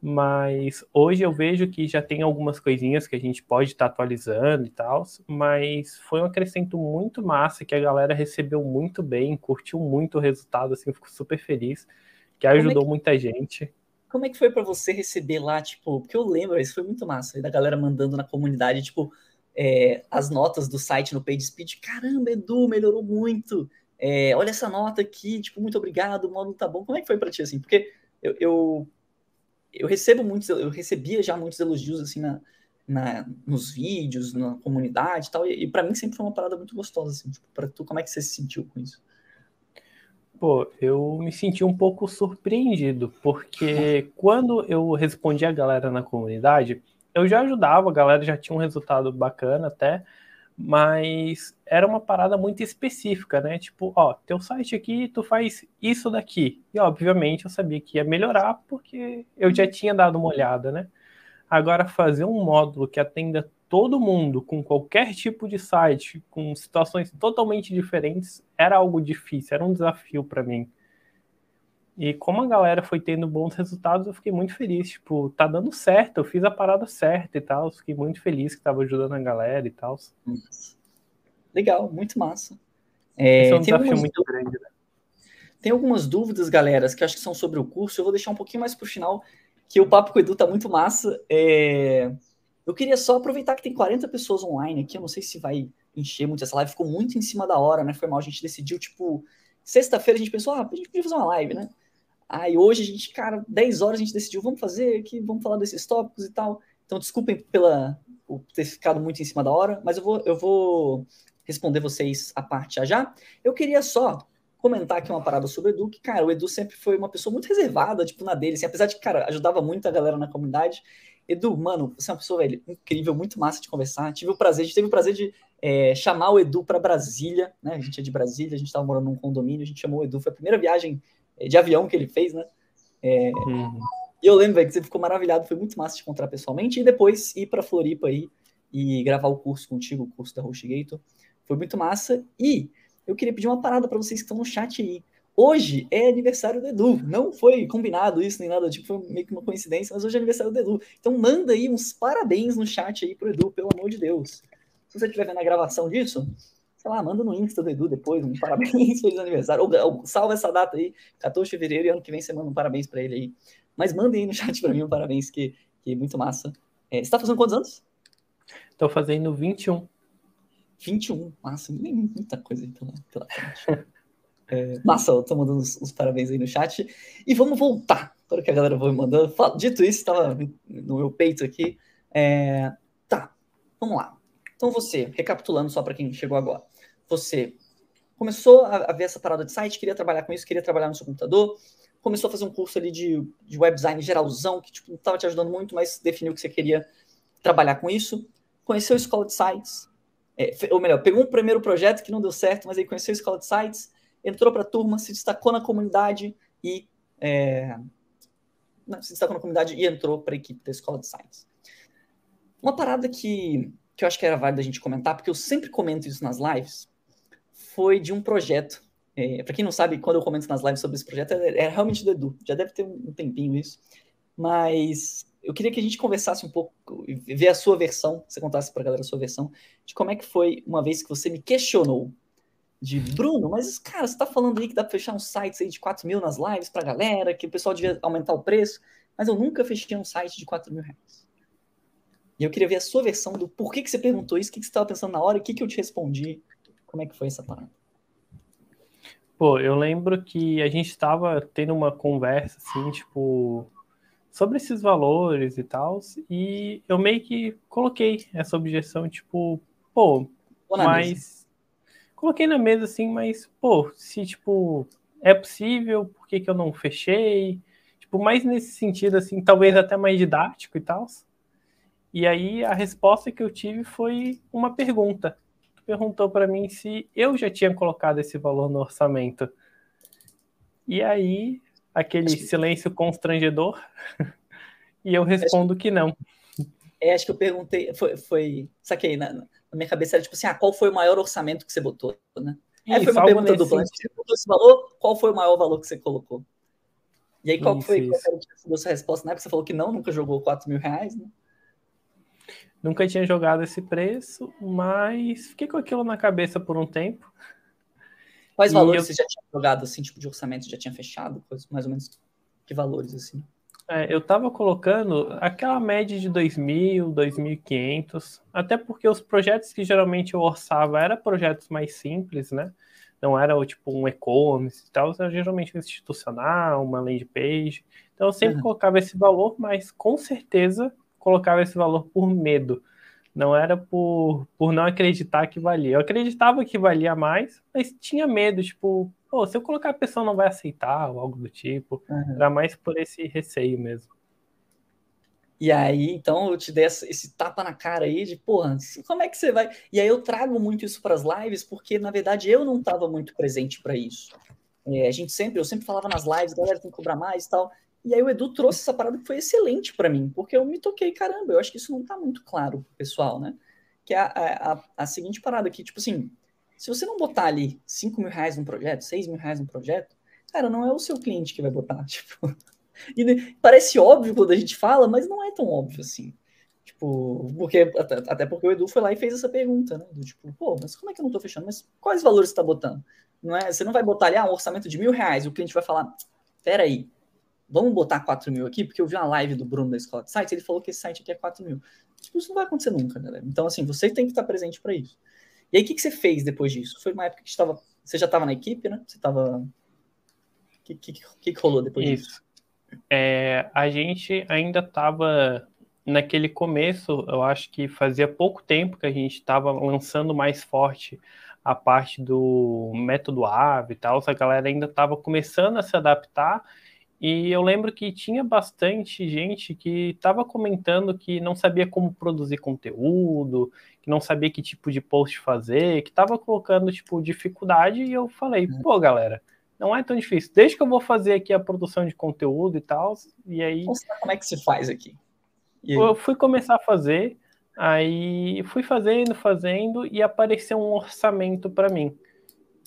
Speaker 2: Mas hoje eu vejo que já tem algumas coisinhas que a gente pode estar tá atualizando e tal, mas foi um acrescento muito massa que a galera recebeu muito bem, curtiu muito o resultado, assim, ficou super feliz, que ajudou é que, muita gente.
Speaker 1: Como é que foi para você receber lá, tipo, porque eu lembro, isso foi muito massa, da galera mandando na comunidade, tipo, é, as notas do site no PageSpeed, caramba, Edu, melhorou muito, é, olha essa nota aqui, tipo, muito obrigado, o módulo tá bom. Como é que foi para ti, assim? Porque eu, eu eu recebo muitos, eu recebia já muitos elogios assim na, na nos vídeos, na comunidade e tal, e, e para mim sempre foi uma parada muito gostosa assim, tipo, para tu como é que você se sentiu com isso?
Speaker 2: Pô, eu me senti um pouco surpreendido, porque quando eu respondi a galera na comunidade, eu já ajudava, a galera já tinha um resultado bacana até, mas era uma parada muito específica, né? Tipo, ó, teu site aqui, tu faz isso daqui. E obviamente eu sabia que ia melhorar porque eu já tinha dado uma olhada, né? Agora fazer um módulo que atenda todo mundo com qualquer tipo de site, com situações totalmente diferentes, era algo difícil, era um desafio para mim. E como a galera foi tendo bons resultados, eu fiquei muito feliz. Tipo, tá dando certo, eu fiz a parada certa e tal. Fiquei muito feliz que tava ajudando a galera e tal.
Speaker 1: Legal, muito massa.
Speaker 2: É, Esse é um desafio muito grande, né?
Speaker 1: Tem algumas dúvidas, galera, que acho que são sobre o curso. Eu vou deixar um pouquinho mais pro final, que o papo com o Edu tá muito massa. É... Eu queria só aproveitar que tem 40 pessoas online aqui. Eu não sei se vai encher muito essa live. Ficou muito em cima da hora, né? Foi mal. A gente decidiu, tipo, sexta-feira a gente pensou, ah, a gente podia fazer uma live, né? Aí hoje a gente, cara, 10 horas a gente decidiu, vamos fazer aqui, vamos falar desses tópicos e tal. Então, desculpem pela, ter ficado muito em cima da hora, mas eu vou, eu vou responder vocês a parte já já. Eu queria só comentar aqui uma parada sobre o Edu, que, cara, o Edu sempre foi uma pessoa muito reservada, tipo, na dele, assim, apesar de, cara, ajudava muito a galera na comunidade. Edu, mano, você é uma pessoa, velho, incrível, muito massa de conversar. Tive o prazer, a gente teve o prazer de é, chamar o Edu para Brasília, né? A gente é de Brasília, a gente estava morando num condomínio, a gente chamou o Edu, foi a primeira viagem de avião que ele fez, né? É, uhum. E eu lembro, véio, que você ficou maravilhado, foi muito massa te encontrar pessoalmente, e depois ir para Floripa aí e gravar o curso contigo, o curso da HostGator. Foi muito massa. E eu queria pedir uma parada para vocês que estão no chat aí. Hoje é aniversário do Edu. Não foi combinado isso nem nada, tipo, foi meio que uma coincidência, mas hoje é aniversário do Edu. Então manda aí uns parabéns no chat aí pro Edu, pelo amor de Deus. Se você estiver vendo a gravação disso, sei lá, manda no Insta do Edu depois, um *laughs* parabéns, feliz aniversário. Ou, ou, salva essa data aí, 14 de fevereiro, e ano que vem você manda um parabéns para ele aí. Mas mandem aí no *laughs* chat para mim um parabéns, que, que é muito massa. É, você tá fazendo quantos anos?
Speaker 2: Tô fazendo 21.
Speaker 1: 21, massa, muita coisa aí pela, pela frente. *laughs* É, massa, eu tô mandando os, os, parabéns aí no chat. E vamos voltar para o que a galera vai mandando. Dito isso, estava no meu peito aqui. É, tá, vamos lá. Então você, recapitulando só para quem chegou agora você começou a, ver essa parada de site, queria trabalhar com isso, queria trabalhar no seu computador, começou a fazer um curso ali de, de web design geralzão, que tipo, não estava te ajudando muito, mas definiu que você queria trabalhar com isso, conheceu a escola de sites, é, ou melhor, pegou um primeiro projeto que não deu certo, mas aí conheceu a escola de sites, entrou para a turma, se destacou na comunidade e é, se destacou na comunidade e entrou para a equipe da escola de sites. Uma parada que que eu acho que era válido a gente comentar, porque eu sempre comento isso nas lives, foi de um projeto. É, para quem não sabe, quando eu comento nas lives sobre esse projeto, é, é realmente do Edu. Já deve ter um tempinho isso. Mas eu queria que a gente conversasse um pouco, ver a sua versão, você contasse para a galera a sua versão, de como é que foi uma vez que você me questionou de Bruno, mas cara, você está falando aí que dá para fechar uns sites aí de 4 mil nas lives para a galera, que o pessoal devia aumentar o preço, mas eu nunca fechei um site de 4 mil reais. E eu queria ver a sua versão do porquê que você perguntou isso, o que, que você estava pensando na hora, o que, que eu te respondi. Como é que foi essa parada?
Speaker 2: Pô, eu lembro que a gente estava tendo uma conversa, assim, tipo, sobre esses valores e tal, e eu meio que coloquei essa objeção, tipo, pô, mas. Mesa. Coloquei na mesa, assim, mas, pô, se, tipo, é possível, por que, que eu não fechei? Tipo, mais nesse sentido, assim, talvez até mais didático e tal. E aí a resposta que eu tive foi uma pergunta. Perguntou para mim se eu já tinha colocado esse valor no orçamento. E aí aquele silêncio constrangedor. *laughs* e eu respondo que não.
Speaker 1: É, acho que eu perguntei, foi, foi saquei, na, na, minha cabeça era tipo assim, ah, qual foi o maior orçamento que você botou, né? Aí foi uma pergunta dupla, você botou esse valor, qual foi o maior valor que você colocou? E aí, qual isso, foi isso. a sua resposta? Na época você falou que não, nunca jogou 4 mil reais, né?
Speaker 2: Nunca tinha jogado esse preço, mas fiquei com aquilo na cabeça por um tempo.
Speaker 1: Quais e valores eu... você já tinha jogado, assim, tipo de orçamento, já tinha fechado? Mais ou menos que valores, assim?
Speaker 2: É, eu estava colocando aquela média de 2.000, 2.500, até porque os projetos que geralmente eu orçava eram projetos mais simples, né? Não era tipo um e-commerce e tal, era geralmente um institucional, uma landing page. Então eu sempre uhum. colocava esse valor, mas com certeza colocava esse valor por medo. Não era por, por não acreditar que valia. Eu acreditava que valia mais, mas tinha medo, tipo, pô, se eu colocar a pessoa não vai aceitar ou algo do tipo. Uhum. Era mais por esse receio mesmo.
Speaker 1: E aí, então, eu te dei esse tapa na cara aí de, porra, como é que você vai? E aí eu trago muito isso para as lives, porque na verdade eu não estava muito presente para isso. É, a gente sempre, eu sempre falava nas lives, galera tem que cobrar mais e tal. E aí o Edu trouxe essa parada que foi excelente para mim, porque eu me toquei, caramba, eu acho que isso não está muito claro pro pessoal, né? Que é a, a, a seguinte parada aqui, tipo assim, se você não botar ali 5 mil reais num projeto, 6 mil reais num projeto, cara, não é o seu cliente que vai botar, *laughs* tipo. E parece óbvio quando a gente fala, mas não é tão óbvio assim. Tipo, porque, até, até porque o Edu foi lá e fez essa pergunta, né? Do tipo, pô, mas como é que eu não tô fechando? Mas quais valores você tá botando? Não é, você não vai botar ali ah, um orçamento de mil reais o cliente vai falar, peraí, vamos botar 4 mil aqui, porque eu vi uma live do Bruno da Escola de Sites, ele falou que esse site aqui é 4 mil. Tipo, isso não vai acontecer nunca, galera. Então, assim, você tem que estar presente para isso. E aí, o que, que você fez depois disso? Foi uma época que estava, você já estava na equipe, né? Você estava... O que, que, que, que rolou depois isso. disso?
Speaker 2: É, a gente ainda estava naquele começo, eu acho que fazia pouco tempo que a gente estava lançando mais forte a parte do método AVE e tal, a galera ainda estava começando a se adaptar e eu lembro que tinha bastante gente que estava comentando que não sabia como produzir conteúdo, que não sabia que tipo de post fazer, que estava colocando tipo dificuldade e eu falei, uhum. pô, galera, não é tão difícil. Desde que eu vou fazer aqui a produção de conteúdo e tal, e aí
Speaker 1: como é que se faz aqui?
Speaker 2: Eu fui começar a fazer, aí fui fazendo, fazendo e apareceu um orçamento para mim.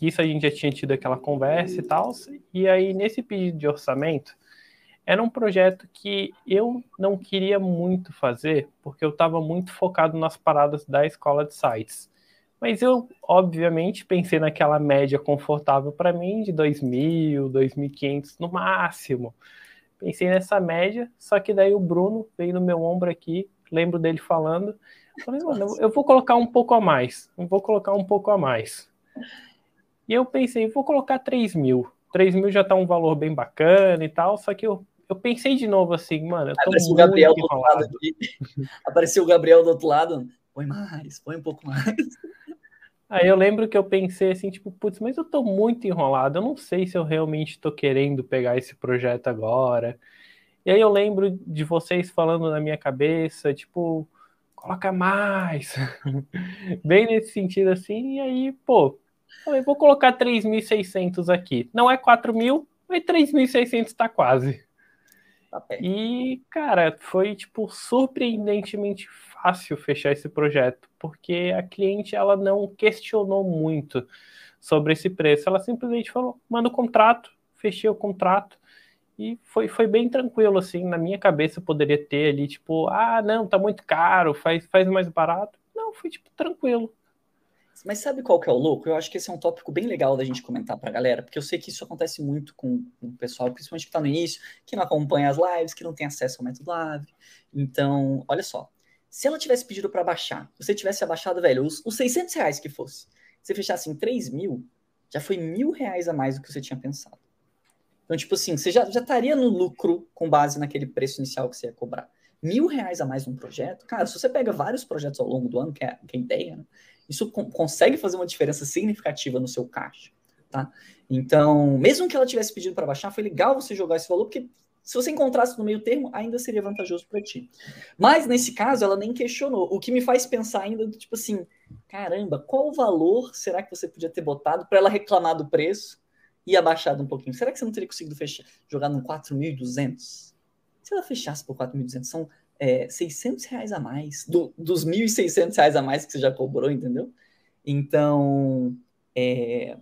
Speaker 2: Isso a gente já tinha tido aquela conversa e tal. E aí, nesse pedido de orçamento, era um projeto que eu não queria muito fazer, porque eu estava muito focado nas paradas da escola de sites. Mas eu, obviamente, pensei naquela média confortável para mim de 2.000, 2.500 no máximo. Pensei nessa média, só que daí o Bruno veio no meu ombro aqui, lembro dele falando. Falei, mano, eu vou colocar um pouco a mais, eu vou colocar um pouco a mais. E eu pensei, vou colocar 3 mil. 3 mil já tá um valor bem bacana e tal, só que eu, eu pensei de novo assim, mano, Apareceu
Speaker 1: o Gabriel do outro lado aqui. *laughs* Apareceu o Gabriel do outro lado, põe mais, põe um pouco mais.
Speaker 2: Aí eu lembro que eu pensei assim, tipo, putz, mas eu tô muito enrolado, eu não sei se eu realmente tô querendo pegar esse projeto agora. E aí eu lembro de vocês falando na minha cabeça, tipo, coloca mais. *laughs* Bem nesse sentido assim, e aí, pô, Falei, vou colocar 3.600 aqui. Não é 4.000, mas 3.600 está quase. Tá e, cara, foi, tipo, surpreendentemente fácil fechar esse projeto, porque a cliente, ela não questionou muito sobre esse preço. Ela simplesmente falou, manda o contrato, fechei o contrato, e foi, foi bem tranquilo, assim, na minha cabeça poderia ter ali, tipo, ah, não, tá muito caro, faz, faz mais barato. Não, foi, tipo, tranquilo.
Speaker 1: Mas sabe qual que é o louco? Eu acho que esse é um tópico bem legal da gente comentar para a galera, porque eu sei que isso acontece muito com, o pessoal, principalmente que está no início, que não acompanha as lives, que não tem acesso ao método Ave. Então, olha só. Se ela tivesse pedido para baixar, você tivesse abaixado, velho, os, os 600 reais que fosse, você fechasse em 3 mil, já foi mil reais a mais do que você tinha pensado. Então, tipo assim, você já, já estaria no lucro com base naquele preço inicial que você ia cobrar. Mil reais a mais num projeto, cara, se você pega vários projetos ao longo do ano, que é, que é a ideia, né? Isso consegue fazer uma diferença significativa no seu caixa, tá? Então, mesmo que ela tivesse pedido para baixar, foi legal você jogar esse valor, porque se você encontrasse no meio termo, ainda seria vantajoso para ti. Mas nesse caso, ela nem questionou, o que me faz pensar ainda, tipo assim, caramba, qual valor será que você podia ter botado para ela reclamar do preço e abaixado um pouquinho? Será que você não teria conseguido fechar, jogar no 4.200? Se ela fechasse por 4.200, são é, 600 reais a mais, do, dos 1.600 reais a mais que você já cobrou, entendeu? Então, é,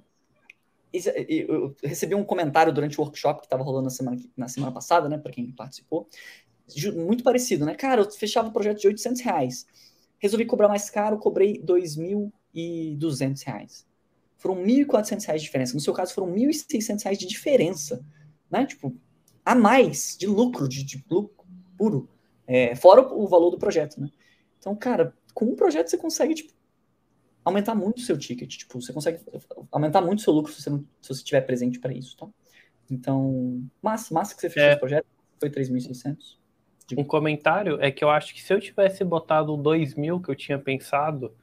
Speaker 1: eu recebi um comentário durante o workshop que estava rolando na semana, na semana passada, né, para quem participou, muito parecido, né? Cara, eu fechava o projeto de 800 reais, resolvi cobrar mais caro, cobrei 2.200 reais. Foram 1.400 reais de diferença. No seu caso, foram 1.600 reais de diferença, né? Tipo, a mais de lucro, de, de lucro puro, é, fora o, o valor do projeto, né? Então, cara, com um projeto você consegue, tipo, aumentar muito o seu ticket. Tipo, você consegue aumentar muito o seu lucro se você, não, se você estiver presente para isso, tá? Então, massa, massa que você fez é. esse projeto. Foi 3.600.
Speaker 2: Um comentário é que eu acho que se eu tivesse botado o 2.000 que eu tinha pensado,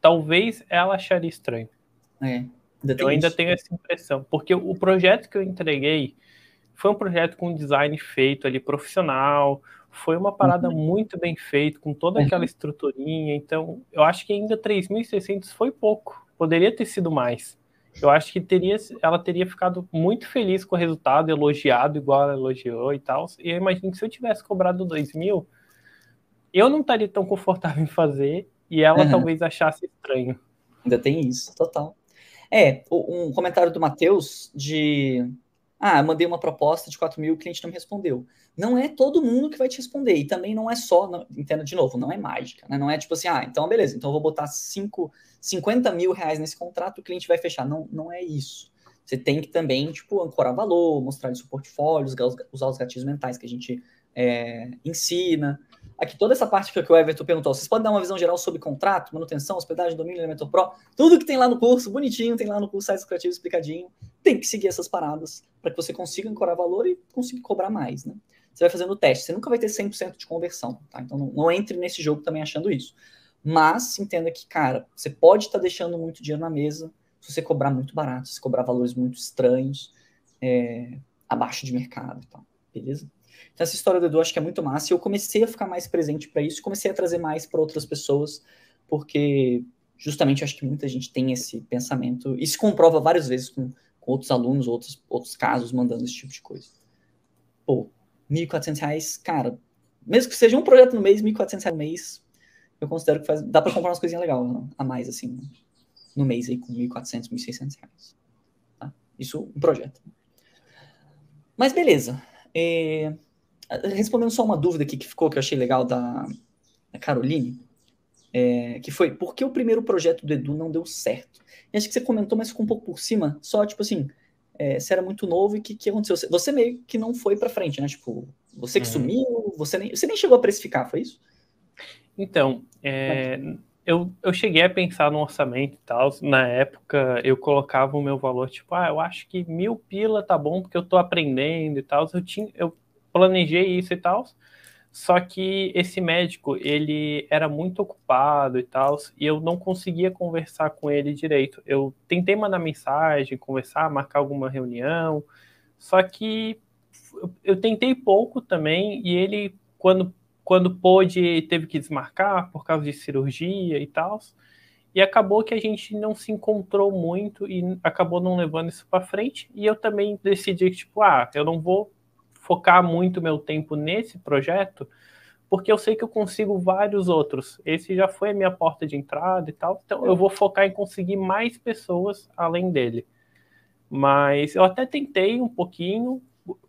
Speaker 2: talvez ela acharia estranho.
Speaker 1: É,
Speaker 2: ainda eu ainda isso. tenho essa impressão. Porque o projeto que eu entreguei foi um projeto com design feito ali profissional, foi uma parada uhum. muito bem feita, com toda uhum. aquela estruturinha. Então, eu acho que ainda 3.600 foi pouco. Poderia ter sido mais. Eu acho que teria, ela teria ficado muito feliz com o resultado, elogiado igual ela elogiou e tal. E eu imagino que se eu tivesse cobrado 2.000, eu não estaria tão confortável em fazer e ela uhum. talvez achasse estranho.
Speaker 1: Ainda tem isso, total. É, um comentário do Matheus de ah, mandei uma proposta de 4 mil, o cliente não me respondeu. Não é todo mundo que vai te responder. E também não é só, não, de novo, não é mágica. Né? Não é tipo assim, ah, então beleza, então eu vou botar 5, 50 mil reais nesse contrato, o cliente vai fechar. Não, não é isso. Você tem que também, tipo, ancorar valor, mostrar seu portfólio, usar os gatilhos mentais que a gente é, ensina. Aqui, toda essa parte que o Everton perguntou, vocês podem dar uma visão geral sobre contrato, manutenção, hospedagem, domínio, Elementor Pro, tudo que tem lá no curso, bonitinho, tem lá no curso Sites Criativos explicadinho, tem que seguir essas paradas para que você consiga ancorar valor e consiga cobrar mais, né? Você vai fazendo o teste, você nunca vai ter 100% de conversão, tá? Então não, não, entre nesse jogo também achando isso. Mas entenda que, cara, você pode estar tá deixando muito dinheiro na mesa se você cobrar muito barato, se cobrar valores muito estranhos, é, abaixo de mercado e tal, beleza? Então, essa história do Edu acho que é muito massa. E eu comecei a ficar mais presente para isso, comecei a trazer mais para outras pessoas, porque justamente acho que muita gente tem esse pensamento e se comprova várias vezes com, com outros alunos, outros, outros casos, mandando esse tipo de coisa. Pô, R$ 1.400, cara, mesmo que seja um projeto no mês, R$ 1.400 no mês, eu considero que faz, dá para comprar umas coisinhas legais né? a mais, assim, no mês aí, com R$ 1.400, R$ 1.600. Tá? Isso, um projeto. Mas beleza. É, respondendo só uma dúvida aqui que ficou, que eu achei legal da, da Caroline, é, que foi por que o primeiro projeto do Edu não deu certo? E acho que você comentou, mas ficou um pouco por cima, só tipo assim, é, você era muito novo e o que, que aconteceu? Você meio que não foi para frente, né? Tipo, você que uhum. sumiu, você nem, você nem chegou a precificar, foi isso?
Speaker 2: Então, é, eu, eu cheguei a pensar no orçamento e tal. Na época, eu colocava o meu valor, tipo, ah, eu acho que mil pila tá bom porque eu tô aprendendo e tal. Eu, tinha, eu planejei isso e tal. Só que esse médico, ele era muito ocupado e tal, e eu não conseguia conversar com ele direito. Eu tentei mandar mensagem, conversar, marcar alguma reunião, só que eu tentei pouco também, e ele, quando, quando pôde, teve que desmarcar por causa de cirurgia e tal. E acabou que a gente não se encontrou muito e acabou não levando isso para frente. E eu também decidi que, tipo, ah, eu não vou focar muito meu tempo nesse projeto, porque eu sei que eu consigo vários outros. Esse já foi a minha porta de entrada e tal, então eu vou focar em conseguir mais pessoas além dele. Mas eu até tentei um pouquinho,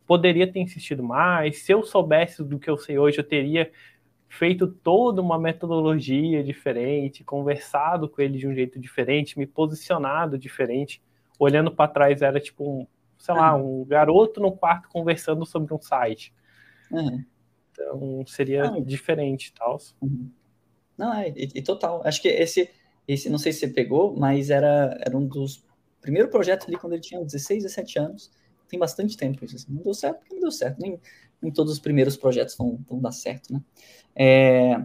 Speaker 2: poderia ter insistido mais. Se eu soubesse do que eu sei hoje, eu teria feito toda uma metodologia diferente, conversado com ele de um jeito diferente, me posicionado diferente. Olhando para trás era tipo um, sei lá, um garoto no quarto conversando sobre um site. Uhum. Então seria não, diferente e tal.
Speaker 1: Uhum. Não, é, e, e, total. Acho que esse, esse, não sei se você pegou, mas era, era um dos primeiros projetos ali quando ele tinha 16, 17 anos. Tem bastante tempo isso. Assim. Não deu certo porque não deu certo. Nem, nem todos os primeiros projetos vão, vão dar certo, né? É,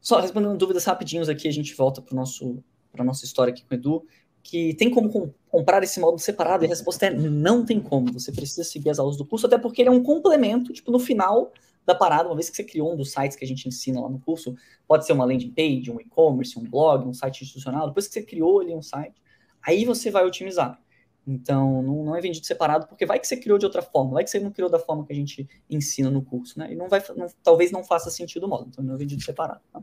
Speaker 1: só respondendo dúvidas rapidinhos aqui, a gente volta para a nossa história aqui com o Edu que tem como comprar esse módulo separado? E a resposta é não tem como. Você precisa seguir as aulas do curso, até porque ele é um complemento, tipo, no final da parada, uma vez que você criou um dos sites que a gente ensina lá no curso, pode ser uma landing page, um e-commerce, um blog, um site institucional, depois que você criou ali um site, aí você vai otimizar. Então, não, não é vendido separado, porque vai que você criou de outra forma, vai que você não criou da forma que a gente ensina no curso, né? E não vai, não, talvez não faça sentido o módulo, então não é vendido separado, tá?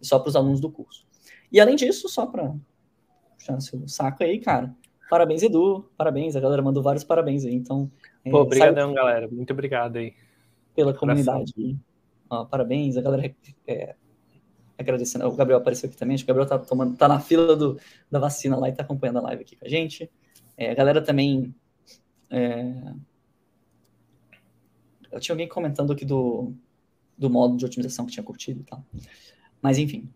Speaker 1: só para os alunos do curso. E além disso, só para puxando seu saco aí, cara. Parabéns, Edu. Parabéns. A galera mandou vários parabéns aí. Então.
Speaker 2: Pô, obrigadão, galera. Muito obrigado aí.
Speaker 1: Pela comunidade. Ó, parabéns. A galera é, agradecendo. O Gabriel apareceu aqui também. Acho que o Gabriel tá, tomando, tá na fila do, da vacina lá e tá acompanhando a live aqui com a gente. É, a galera também. É... Eu tinha alguém comentando aqui do, do modo de otimização que tinha curtido e tal. Mas enfim.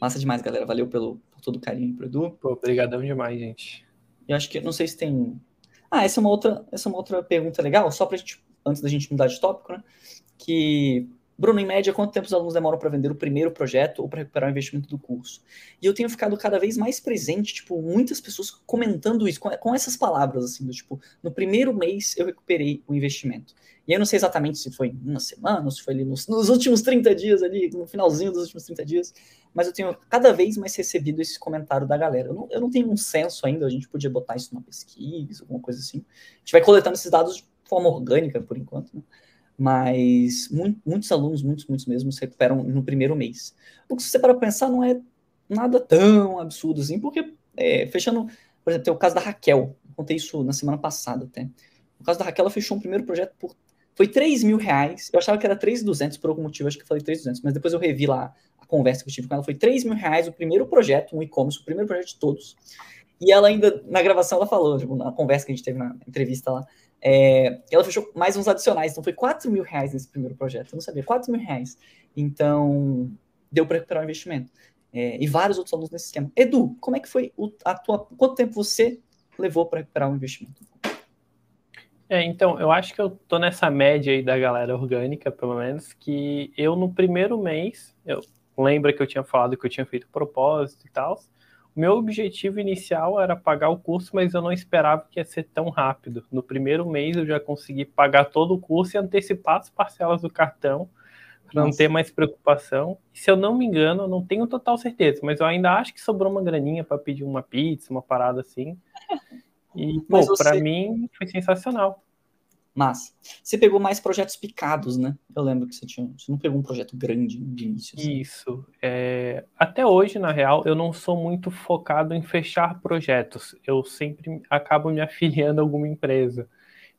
Speaker 1: Massa demais, galera. Valeu pelo, por todo o carinho pro Edu.
Speaker 2: Pô, obrigadão demais, gente.
Speaker 1: Eu acho que, não sei se tem... Ah, essa é uma outra, essa é uma outra pergunta legal, só pra gente, antes da gente mudar de tópico, né? Que Bruno, em média, quanto tempo os alunos demoram para vender o primeiro projeto ou para recuperar o investimento do curso? E eu tenho ficado cada vez mais presente, tipo, muitas pessoas comentando isso, com, com essas palavras, assim, do tipo, no primeiro mês eu recuperei o investimento. E eu não sei exatamente se foi uma semana, ou se foi ali nos, nos, últimos 30 dias, ali, no finalzinho dos últimos 30 dias, mas eu tenho cada vez mais recebido esse comentário da galera. Eu não, eu não tenho um senso ainda, a gente podia botar isso numa pesquisa, alguma coisa assim. A gente vai coletando esses dados de forma orgânica, por enquanto, né? Mas muito, muitos alunos, muitos, muitos mesmo, se recuperam no primeiro mês. O que você para pensar não é nada tão absurdo assim, porque, é, fechando, por exemplo, tem o caso da Raquel, contei isso na semana passada até. O caso da Raquel, ela fechou um primeiro projeto por, foi 3 mil reais, eu achava que era 3.200 por algum motivo, acho que eu falei 3.200, mas depois eu revi lá a conversa que eu tive com ela, foi 3 mil reais o primeiro projeto, um e-commerce, o primeiro projeto de todos, e ela ainda, na gravação, ela falou, tipo, na conversa que a gente teve na entrevista lá, é, ela fechou mais uns adicionais, então foi 4 mil reais nesse primeiro projeto. Eu não sabia, 4 mil reais. Então, deu para recuperar o investimento. É, e vários outros alunos nesse esquema. Edu, como é que foi o, a tua. Quanto tempo você levou para recuperar o investimento?
Speaker 2: É, então, eu acho que eu tô nessa média aí da galera orgânica, pelo menos, que eu no primeiro mês, eu lembro que eu tinha falado que eu tinha feito propósito e tal, meu objetivo inicial era pagar o curso, mas eu não esperava que ia ser tão rápido. No primeiro mês eu já consegui pagar todo o curso e antecipar as parcelas do cartão para não ter mais preocupação. E, se eu não me engano, eu não tenho total certeza, mas eu ainda acho que sobrou uma graninha para pedir uma pizza, uma parada assim. E, pô, para mim foi sensacional.
Speaker 1: Mas você pegou mais projetos picados, né? Eu lembro que você tinha. Você não pegou um projeto grande de início.
Speaker 2: Assim. Isso. É, até hoje, na real, eu não sou muito focado em fechar projetos. Eu sempre acabo me afiliando a alguma empresa.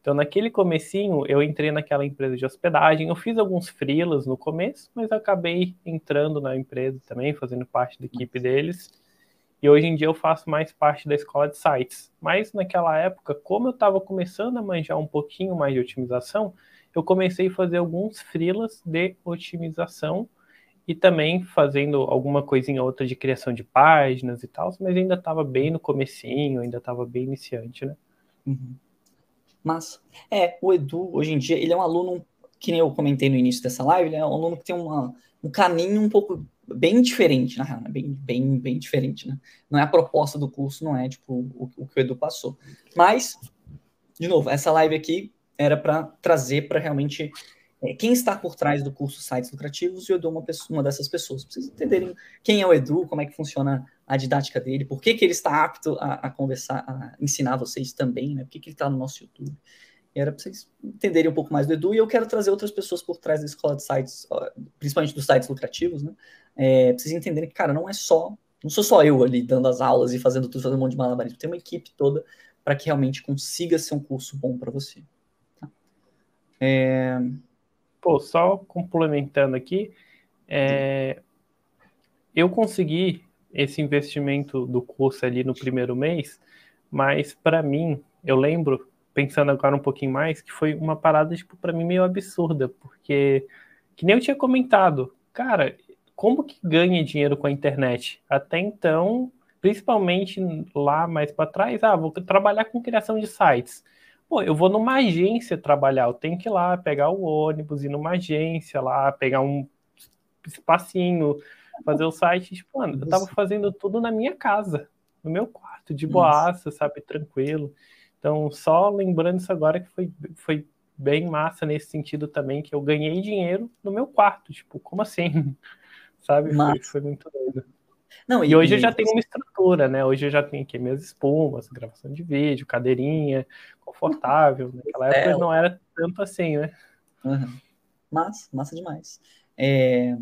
Speaker 2: Então, naquele comecinho, eu entrei naquela empresa de hospedagem. Eu fiz alguns freelas no começo, mas acabei entrando na empresa também, fazendo parte da equipe deles. E hoje em dia eu faço mais parte da escola de sites. Mas naquela época, como eu estava começando a manjar um pouquinho mais de otimização, eu comecei a fazer alguns freelas de otimização e também fazendo alguma coisinha outra de criação de páginas e tal, mas ainda estava bem no comecinho, ainda estava bem iniciante, né?
Speaker 1: Uhum. Mas, é, o Edu, hoje em dia, ele é um aluno, que nem eu comentei no início dessa live, ele é um aluno que tem uma, um caminho um pouco bem diferente, na real, né? bem, bem, bem diferente, né? Não é a proposta do curso, não é tipo o, o que o Edu passou. Mas, de novo, essa live aqui era para trazer para realmente é, quem está por trás do curso Sites Lucrativos e o Edu é uma, pessoa, uma dessas pessoas. Pra vocês entenderem quem é o Edu, como é que funciona a didática dele, por que, que ele está apto a, a conversar, a ensinar vocês também, né? Por que, que ele está no nosso YouTube. Era para vocês entenderem um pouco mais do Edu, e eu quero trazer outras pessoas por trás da escola de sites, principalmente dos sites lucrativos, né? É, pra vocês entenderem que, cara, não é só, não sou só eu ali dando as aulas e fazendo tudo, fazendo um monte de malabarismo. Tem uma equipe toda para que realmente consiga ser um curso bom para você. Tá?
Speaker 2: É... Pô, só complementando aqui, é... eu consegui esse investimento do curso ali no primeiro mês, mas para mim, eu lembro pensando agora um pouquinho mais, que foi uma parada, tipo, para mim meio absurda, porque, que nem eu tinha comentado, cara, como que ganha dinheiro com a internet? Até então, principalmente lá mais para trás, ah, vou trabalhar com criação de sites. Pô, eu vou numa agência trabalhar, eu tenho que ir lá pegar o ônibus, ir numa agência lá, pegar um espacinho, fazer o site. Tipo, mano, eu tava fazendo tudo na minha casa, no meu quarto, de boaça, sabe, tranquilo. Então, só lembrando isso agora que foi, foi bem massa nesse sentido também, que eu ganhei dinheiro no meu quarto. Tipo, como assim? *laughs* Sabe? Foi, foi, muito doido. Não, e, e hoje e... eu já tenho uma estrutura, né? Hoje eu já tenho aqui minhas espumas, gravação de vídeo, cadeirinha, confortável. Naquela época não era tanto assim, né?
Speaker 1: Uhum. Massa, massa demais. É...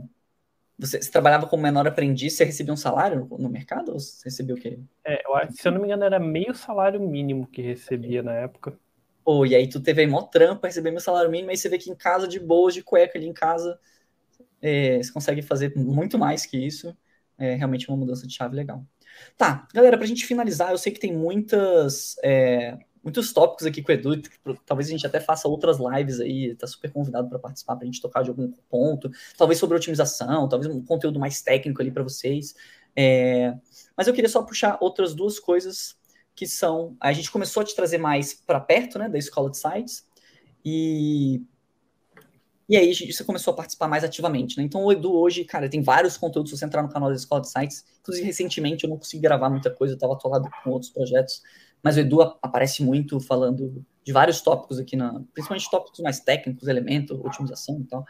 Speaker 1: você, você, trabalhava como menor aprendiz, você recebia um salário no, mercado? Ou você recebia o quê?
Speaker 2: É, eu, se eu não me engano, era meio salário mínimo que recebia na época.
Speaker 1: Pô, e aí tu teve aí mó trampa, receber meu salário mínimo, aí você vê que em casa, de boas, de cueca ali em casa, é, você consegue fazer muito mais que isso. É realmente uma mudança de chave legal. Tá, galera, pra gente finalizar, eu sei que tem muitas, é, muitos tópicos aqui com o Edu, talvez a gente até faça outras lives aí, tá super convidado para participar, pra gente tocar de algum ponto, talvez sobre otimização, talvez um conteúdo mais técnico ali para vocês. É, mas eu queria só puxar outras duas coisas que são, a gente começou a te trazer mais para perto, né, da escola de sites, e e aí você começou a participar mais ativamente, né? Então o Edu hoje, cara, tem vários conteúdos, se você entrar no canal da Escola de Sites, inclusive recentemente eu não consegui gravar muita coisa, eu estava atolado com outros projetos, mas o Edu aparece muito falando de vários tópicos aqui, na, principalmente tópicos mais técnicos, elemento, otimização e tal.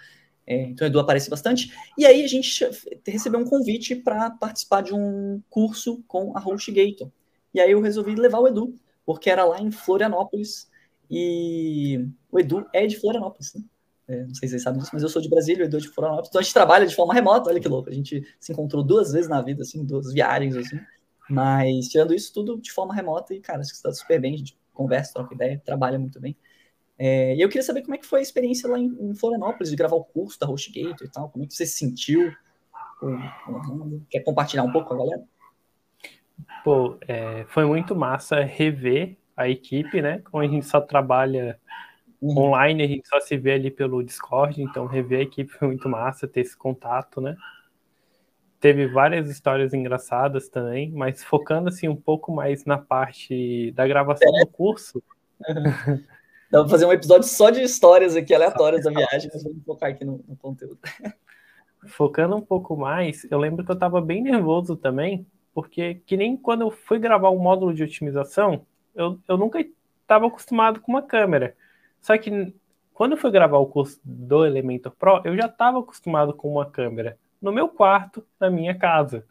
Speaker 1: É, então o Edu aparece bastante. E aí a gente recebeu um convite para participar de um curso com a HostGator. E aí eu resolvi levar o Edu, porque era lá em Florianópolis, e o Edu é de Florianópolis, né? É, não sei se vocês sabem disso, mas eu sou de Brasília, Edu é de Florianópolis. Então a gente trabalha de forma remota, olha que louco. A gente se encontrou duas vezes na vida, assim, duas viagens, assim. Mas tirando isso tudo de forma remota e, cara, acho que está super bem, a gente conversa, troca ideia, trabalha muito bem. É, e eu queria saber como é que foi a experiência lá em, em Florianópolis, de gravar o curso da HostGate e tal, como é que você se sentiu? Quer compartilhar um pouco com a galera?
Speaker 2: Pô, é, foi muito massa rever a equipe, né? Como a gente só trabalha uhum. online, a gente só se vê ali pelo Discord, então rever a equipe foi muito massa, ter esse contato, né? Teve várias histórias engraçadas também, mas focando assim um pouco mais na parte da gravação é. do curso.
Speaker 1: Uhum. Dá pra fazer um episódio só de histórias aqui aleatórias da viagem, mas vamos focar aqui no, no conteúdo.
Speaker 2: Focando um pouco mais, eu lembro que eu estava bem nervoso também, porque que nem quando eu fui gravar um módulo de otimização, eu, eu nunca estava acostumado com uma câmera. Só que quando eu fui gravar o curso do Elementor Pro, eu já estava acostumado com uma câmera no meu quarto, na minha casa.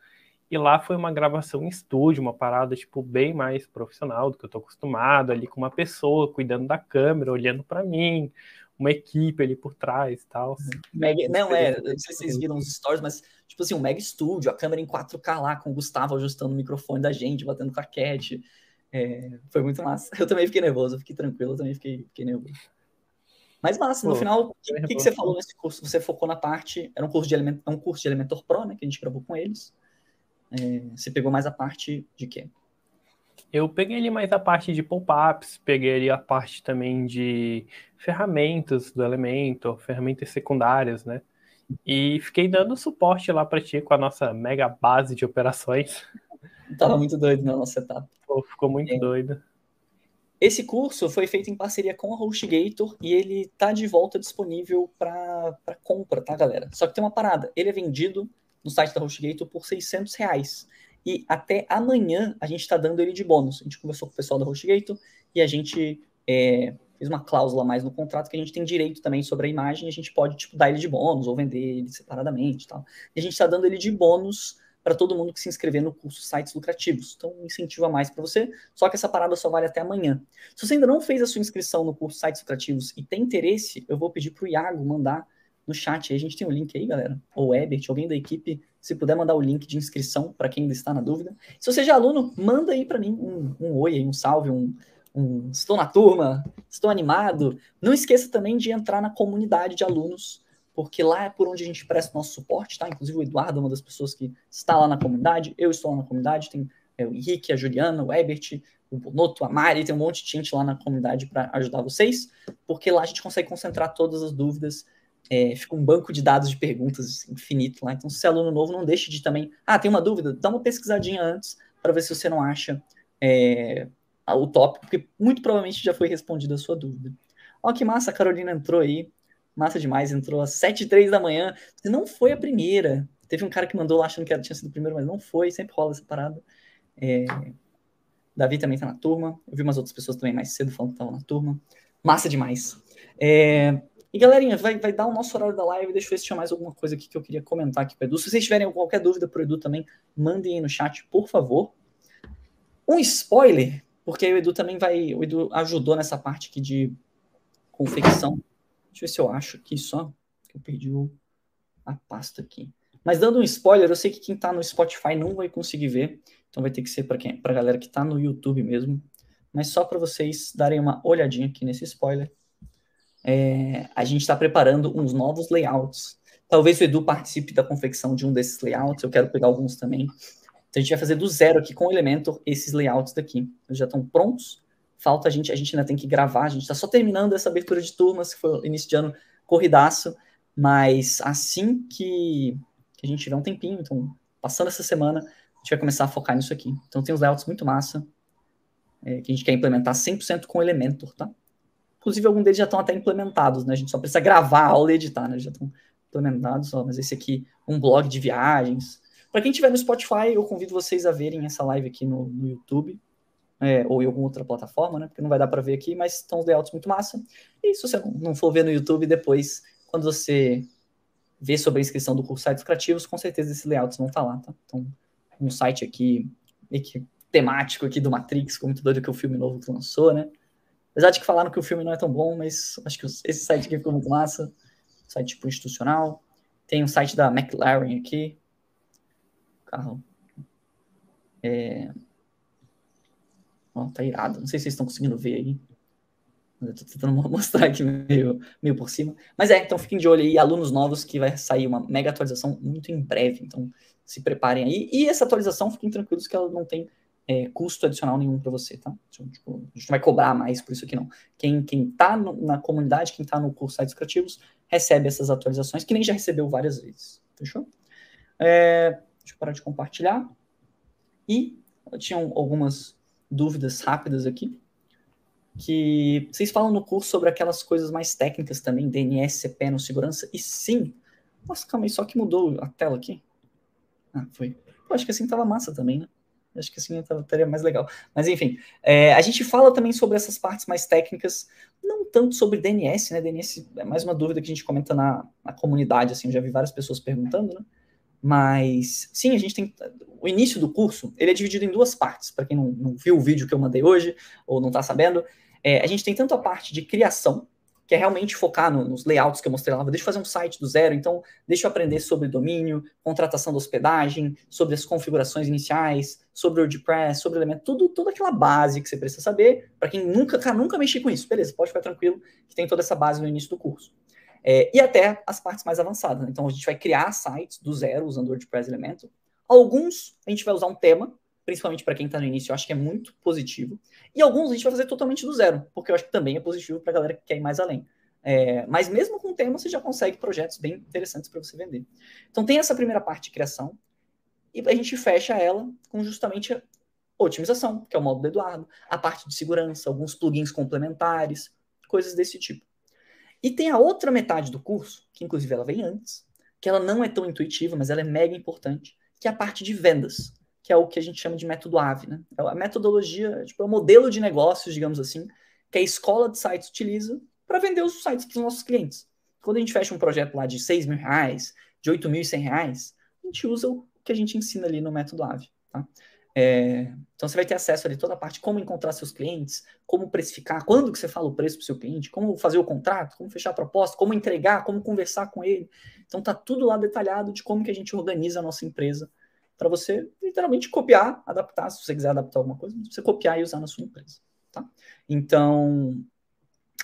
Speaker 2: E lá foi uma gravação em estúdio, uma parada tipo bem mais profissional do que eu tô acostumado, ali com uma pessoa cuidando da câmera, olhando para mim, uma equipe ali por trás e tal.
Speaker 1: Mega, não é, não sei se vocês viram os stories, mas tipo assim, um mega estúdio, a câmera em 4K lá com o Gustavo ajustando o microfone da gente, batendo com a cat. É, foi muito massa. *laughs* Eu também fiquei nervoso, eu fiquei tranquilo, eu também fiquei, fiquei nervoso. Mas massa, no Pô, final, o que, que, que, você falou nesse curso? Você focou na parte, era um curso de Element, é um curso de Elementor Pro, né, que a gente gravou com eles. É, você pegou mais a parte de quê?
Speaker 2: Eu peguei ali mais a parte de pop-ups, peguei ali a parte também de ferramentas do Elementor, ferramentas secundárias, né? E fiquei dando suporte lá para ti com a nossa mega base de operações.
Speaker 1: Tava muito doido na nossa etapa.
Speaker 2: Pô, ficou muito é. doido.
Speaker 1: Esse curso foi feito em parceria com a HostGator e ele está de volta disponível para compra, tá, galera? Só que tem uma parada, ele é vendido no site da HostGator por 600 reais. E até amanhã a gente está dando ele de bônus. A gente conversou com o pessoal da HostGator e a gente é, fez uma cláusula mais no contrato que a gente tem direito também sobre a imagem. A gente pode tipo, dar ele de bônus ou vender ele separadamente. Tal. E a gente está dando ele de bônus para todo mundo que se inscrever no curso Sites Lucrativos. Então, um incentivo a mais para você, só que essa parada só vale até amanhã. Se você ainda não fez a sua inscrição no curso Sites Lucrativos e tem interesse, eu vou pedir para o Iago mandar no chat. A gente tem o um link aí, galera. Ou Ebert, alguém da equipe, se puder mandar o link de inscrição para quem ainda está na dúvida. Se você já é aluno, manda aí para mim um, um oi, um salve, um, um estou na turma, estou animado. Não esqueça também de entrar na comunidade de alunos porque lá é por onde a gente presta nosso suporte, tá? Inclusive o Eduardo é uma das pessoas que está lá na comunidade, eu estou lá na comunidade, tem é, o Henrique, a Juliana, o Ebert, o Bonoto, a Mari, tem um monte de gente lá na comunidade para ajudar vocês, porque lá a gente consegue concentrar todas as dúvidas, é, fica um banco de dados de perguntas infinito lá, então se é aluno novo, não deixe de também, ah, tem uma dúvida? Dá uma pesquisadinha antes, para ver se você não acha é, o tópico, porque muito provavelmente já foi respondida a sua dúvida. Ó, que massa, a Carolina entrou aí, Massa demais, entrou às 7 e 3 da manhã. Você não foi a primeira. Teve um cara que mandou lá achando que tinha sido o primeiro, mas não foi. Sempre rola essa parada. É... Davi também tá na turma. Eu vi umas outras pessoas também mais cedo falando que estavam na turma. Massa demais. É... E galerinha, vai, vai dar o nosso horário da live. Deixa eu ver se tinha mais alguma coisa aqui que eu queria comentar aqui com o Edu. Se vocês tiverem qualquer dúvida pro Edu também, mandem aí no chat, por favor. Um spoiler, porque o Edu também vai. O Edu ajudou nessa parte aqui de confecção Deixa eu ver se eu acho aqui só, eu perdi o, a pasta aqui. Mas dando um spoiler, eu sei que quem está no Spotify não vai conseguir ver, então vai ter que ser para quem, para a galera que está no YouTube mesmo. Mas só para vocês darem uma olhadinha aqui nesse spoiler, é, a gente está preparando uns novos layouts. Talvez o Edu participe da confecção de um desses layouts, eu quero pegar alguns também. Então a gente vai fazer do zero aqui com o Elementor esses layouts daqui. Eles já estão prontos. Falta a gente, a gente ainda tem que gravar, a gente está só terminando essa abertura de turmas, que foi início de ano corridaço, mas assim que, que a gente tiver um tempinho, então passando essa semana, a gente vai começar a focar nisso aqui. Então tem uns layouts muito massa, é, que a gente quer implementar 100% com Elementor, tá? Inclusive, alguns deles já estão até implementados, né? A gente só precisa gravar a aula e editar, né? Já estão implementados, ó, mas esse aqui, um blog de viagens. Para quem estiver no Spotify, eu convido vocês a verem essa live aqui no, no YouTube é, ou em alguma outra plataforma, né? Porque não vai dar para ver aqui, mas estão os layouts muito massa. E se você não for ver no YouTube depois, quando você ver sobre a inscrição do curso Sites Criativos, com certeza esses layouts vão estar tá lá, tá? Então, um site aqui, que temático aqui do Matrix, ficou muito doido que o filme novo que lançou, né? Apesar de que falaram que o filme não é tão bom, mas acho que esse site aqui ficou muito massa. Site tipo institucional. Tem um site da McLaren aqui. Carro. É, Tá irado. Não sei se vocês estão conseguindo ver aí. Eu tô tentando *laughs* mostrar aqui meio, meio por cima. Mas é, então fiquem de olho aí, alunos novos, que vai sair uma mega atualização muito em breve. Então se preparem aí. E essa atualização, fiquem tranquilos que ela não tem é, custo adicional nenhum para você, tá? Então, tipo, a gente não vai cobrar mais por isso aqui, não. Quem, quem tá no, na comunidade, quem tá no curso Sites Criativos, recebe essas atualizações, que nem já recebeu várias vezes. Fechou? É, deixa eu parar de compartilhar. E tinham algumas dúvidas rápidas aqui. Que vocês falam no curso sobre aquelas coisas mais técnicas também, DNS, CPE, segurança, e sim. Nossa, calma aí, só que mudou a tela aqui. Ah, foi. Acho que assim tava massa também, né? Acho que assim estaria mais legal. Mas enfim, é, a gente fala também sobre essas partes mais técnicas, não tanto sobre DNS, né? DNS é mais uma dúvida que a gente comenta na, na comunidade, assim, eu já vi várias pessoas perguntando, né? Mas sim, a gente tem. O início do curso ele é dividido em duas partes. Para quem não, não, viu o vídeo que eu mandei hoje, ou não está sabendo, é, a gente tem tanto a parte de criação, que é realmente focar no, nos layouts que eu mostrei lá. Deixa eu fazer um site do zero, então deixa eu aprender sobre domínio, contratação da hospedagem, sobre as configurações iniciais, sobre o WordPress, sobre elemento, tudo, toda aquela base que você precisa saber. Para quem nunca, cara, nunca mexi com isso, beleza, pode ficar tranquilo que tem toda essa base no início do curso. É, e até as partes mais avançadas. Né? Então, a gente vai criar sites do zero usando o WordPress Elementor. Alguns a gente vai usar um tema, principalmente para quem está no início, eu acho que é muito positivo. E alguns a gente vai fazer totalmente do zero, porque eu acho que também é positivo para a galera que quer ir mais além. É, mas mesmo com o tema, você já consegue projetos bem interessantes para você vender. Então, tem essa primeira parte de criação, e a gente fecha ela com justamente a otimização, que é o modo do Eduardo, a parte de segurança, alguns plugins complementares, coisas desse tipo. E tem a outra metade do curso, que inclusive ela vem antes, que ela não é tão intuitiva, mas ela é mega importante, que é a parte de vendas, que é o que a gente chama de método AVE, né? É a metodologia, tipo, é o modelo de negócios, digamos assim, que a escola de sites utiliza para vender os sites para os nossos clientes. Quando a gente fecha um projeto lá de 6 mil reais, de 8.100 reais, a gente usa o que a gente ensina ali no método AVE, tá? É, então você vai ter acesso ali toda a parte como encontrar seus clientes, como precificar, quando que você fala o preço para o seu cliente, como fazer o contrato, como fechar a proposta, como entregar, como conversar com ele. Então tá tudo lá detalhado de como que a gente organiza a nossa empresa para você literalmente copiar, adaptar, se você quiser adaptar alguma coisa, você copiar e usar na sua empresa, tá? Então,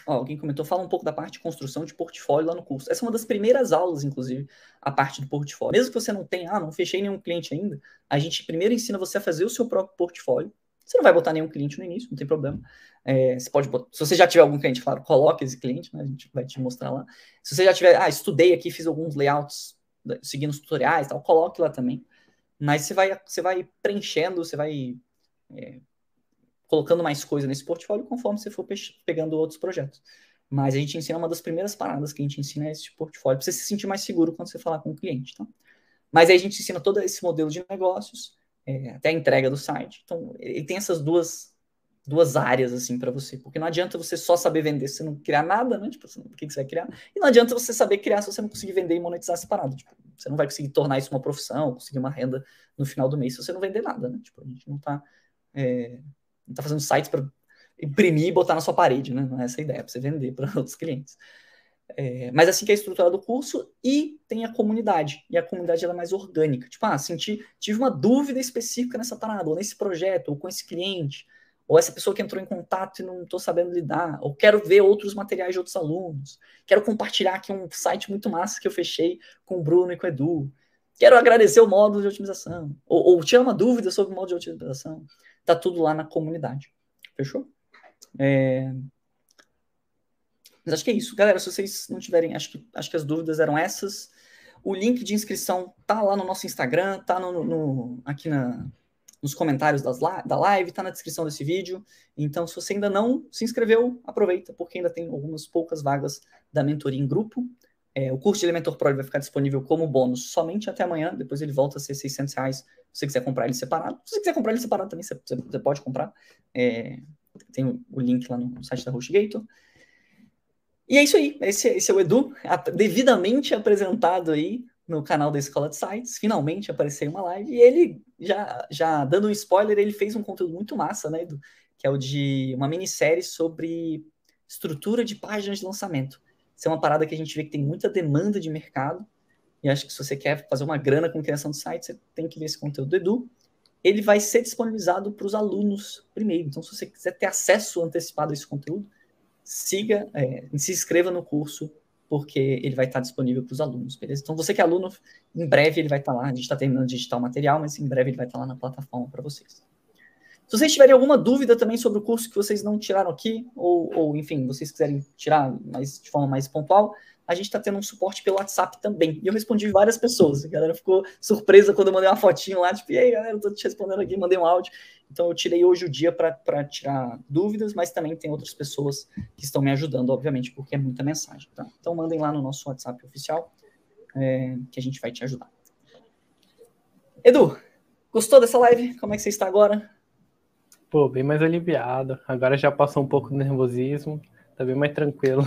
Speaker 1: Ó, alguém comentou, fala um pouco da parte de construção de portfólio lá no curso. Essa é uma das primeiras aulas, inclusive, a parte do portfólio. Mesmo que você não tenha, ah, não fechei nenhum cliente ainda, a gente primeiro ensina você a fazer o seu próprio portfólio. Você não vai botar nenhum cliente no início, não tem problema. É, você pode botar, se você já tiver algum cliente, claro, coloque esse cliente, né, a gente vai te mostrar lá. Se você já tiver, ah, estudei aqui, fiz alguns layouts seguindo os tutoriais, tal, coloque lá também. Mas você vai, você vai preenchendo, você vai é, colocando mais coisa nesse portfólio conforme você for pegando outros projetos. Mas a gente ensina uma das primeiras paradas que a gente ensina é esse portfólio, para você se sentir mais seguro quando você falar com o cliente. Tá? Mas aí a gente ensina todo esse modelo de negócios, é, até a entrega do site. Então, ele tem essas duas, duas áreas assim para você, porque não adianta você só saber vender se você não criar nada, né? Tipo, o que, que você vai criar? E não adianta você saber criar se você não conseguir vender e monetizar separado. Tipo, você não vai conseguir tornar isso uma profissão, conseguir uma renda no final do mês se você não vender nada, né? Tipo, a gente não está é, não está fazendo sites para imprimir e botar na sua parede, né? Não é essa a ideia, é para você vender para *laughs* outros clientes. É, mas assim que é estruturado o curso e tem a comunidade. E a comunidade ela é mais orgânica. Tipo, ah, senti, tive uma dúvida específica nessa parada, ou nesse projeto, ou com esse cliente, ou essa pessoa que entrou em contato e não estou sabendo lidar, ou quero ver outros materiais de outros alunos, quero compartilhar aqui um site muito massa que eu fechei com o Bruno e com o Edu, quero agradecer o módulo de otimização, ou, ou tirar uma dúvida sobre o módulo de otimização. Tá tudo lá na comunidade. Fechou? É... Mas acho que é isso. Galera, se vocês não tiverem, acho que, acho que as dúvidas eram essas. O link de inscrição tá lá no nosso Instagram, tá no, no aqui na, nos comentários das, da live, tá na descrição desse vídeo. Então, se você ainda não se inscreveu, aproveita, porque ainda tem algumas poucas vagas da mentoria em grupo. É, o curso de Elementor Pro vai ficar disponível como bônus somente até amanhã, depois ele volta a ser 600 reais se você quiser comprar ele separado. Se você quiser comprar ele separado também, você, você pode comprar. É, tem o link lá no site da HostGator. E é isso aí. Esse, esse é o Edu, devidamente apresentado aí no canal da Escola de Sites. Finalmente apareceu uma live. E ele, já, já dando um spoiler, ele fez um conteúdo muito massa, né, Edu? Que é o de uma minissérie sobre estrutura de páginas de lançamento. Isso é uma parada que a gente vê que tem muita demanda de mercado. E acho que se você quer fazer uma grana com criação de sites, você tem que ver esse conteúdo do Edu. Ele vai ser disponibilizado para os alunos primeiro. Então, se você quiser ter acesso antecipado a esse conteúdo, siga, é, se inscreva no curso, porque ele vai estar disponível para os alunos, beleza? Então, você que é aluno, em breve ele vai estar lá. A gente está terminando de digitar o material, mas em breve ele vai estar lá na plataforma para vocês. Se vocês tiverem alguma dúvida também sobre o curso que vocês não tiraram aqui, ou, ou enfim, vocês quiserem tirar mais, de forma mais pontual, a gente está tendo um suporte pelo WhatsApp também. E eu respondi várias pessoas. A galera ficou surpresa quando eu mandei uma fotinho lá, tipo, e aí, galera, eu tô te respondendo aqui, mandei um áudio. Então eu tirei hoje o dia para tirar dúvidas, mas também tem outras pessoas que estão me ajudando, obviamente, porque é muita mensagem. Tá? Então mandem lá no nosso WhatsApp oficial é, que a gente vai te ajudar. Edu, gostou dessa live? Como é que você está agora?
Speaker 2: Pô, bem mais aliviado. Agora já passou um pouco do nervosismo, tá bem mais tranquilo.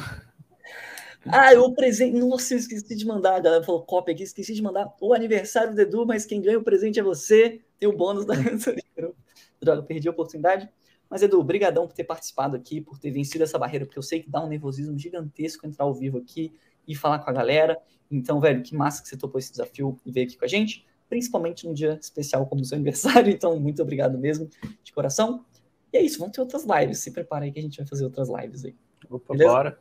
Speaker 1: Ah, o presente. Nossa, eu esqueci de mandar. A galera falou cópia aqui, esqueci de mandar o aniversário do Edu, mas quem ganha o presente é você. Tem o bônus da *laughs* Droga, perdi a oportunidade. Mas, Edu, brigadão por ter participado aqui, por ter vencido essa barreira, porque eu sei que dá um nervosismo gigantesco entrar ao vivo aqui e falar com a galera. Então, velho, que massa que você topou esse desafio e veio aqui com a gente, principalmente num dia especial como o seu aniversário. *laughs* Então, muito obrigado mesmo, de coração. E é isso, vamos ter outras lives. Se prepara aí que a gente vai fazer outras lives aí.
Speaker 2: Opa, Beleza? bora.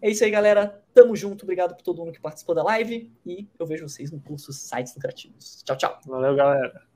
Speaker 1: É isso aí, galera. Tamo junto. Obrigado por todo mundo que participou da live. E eu vejo vocês no curso Sites Lucrativos. Tchau, tchau.
Speaker 2: Valeu, galera.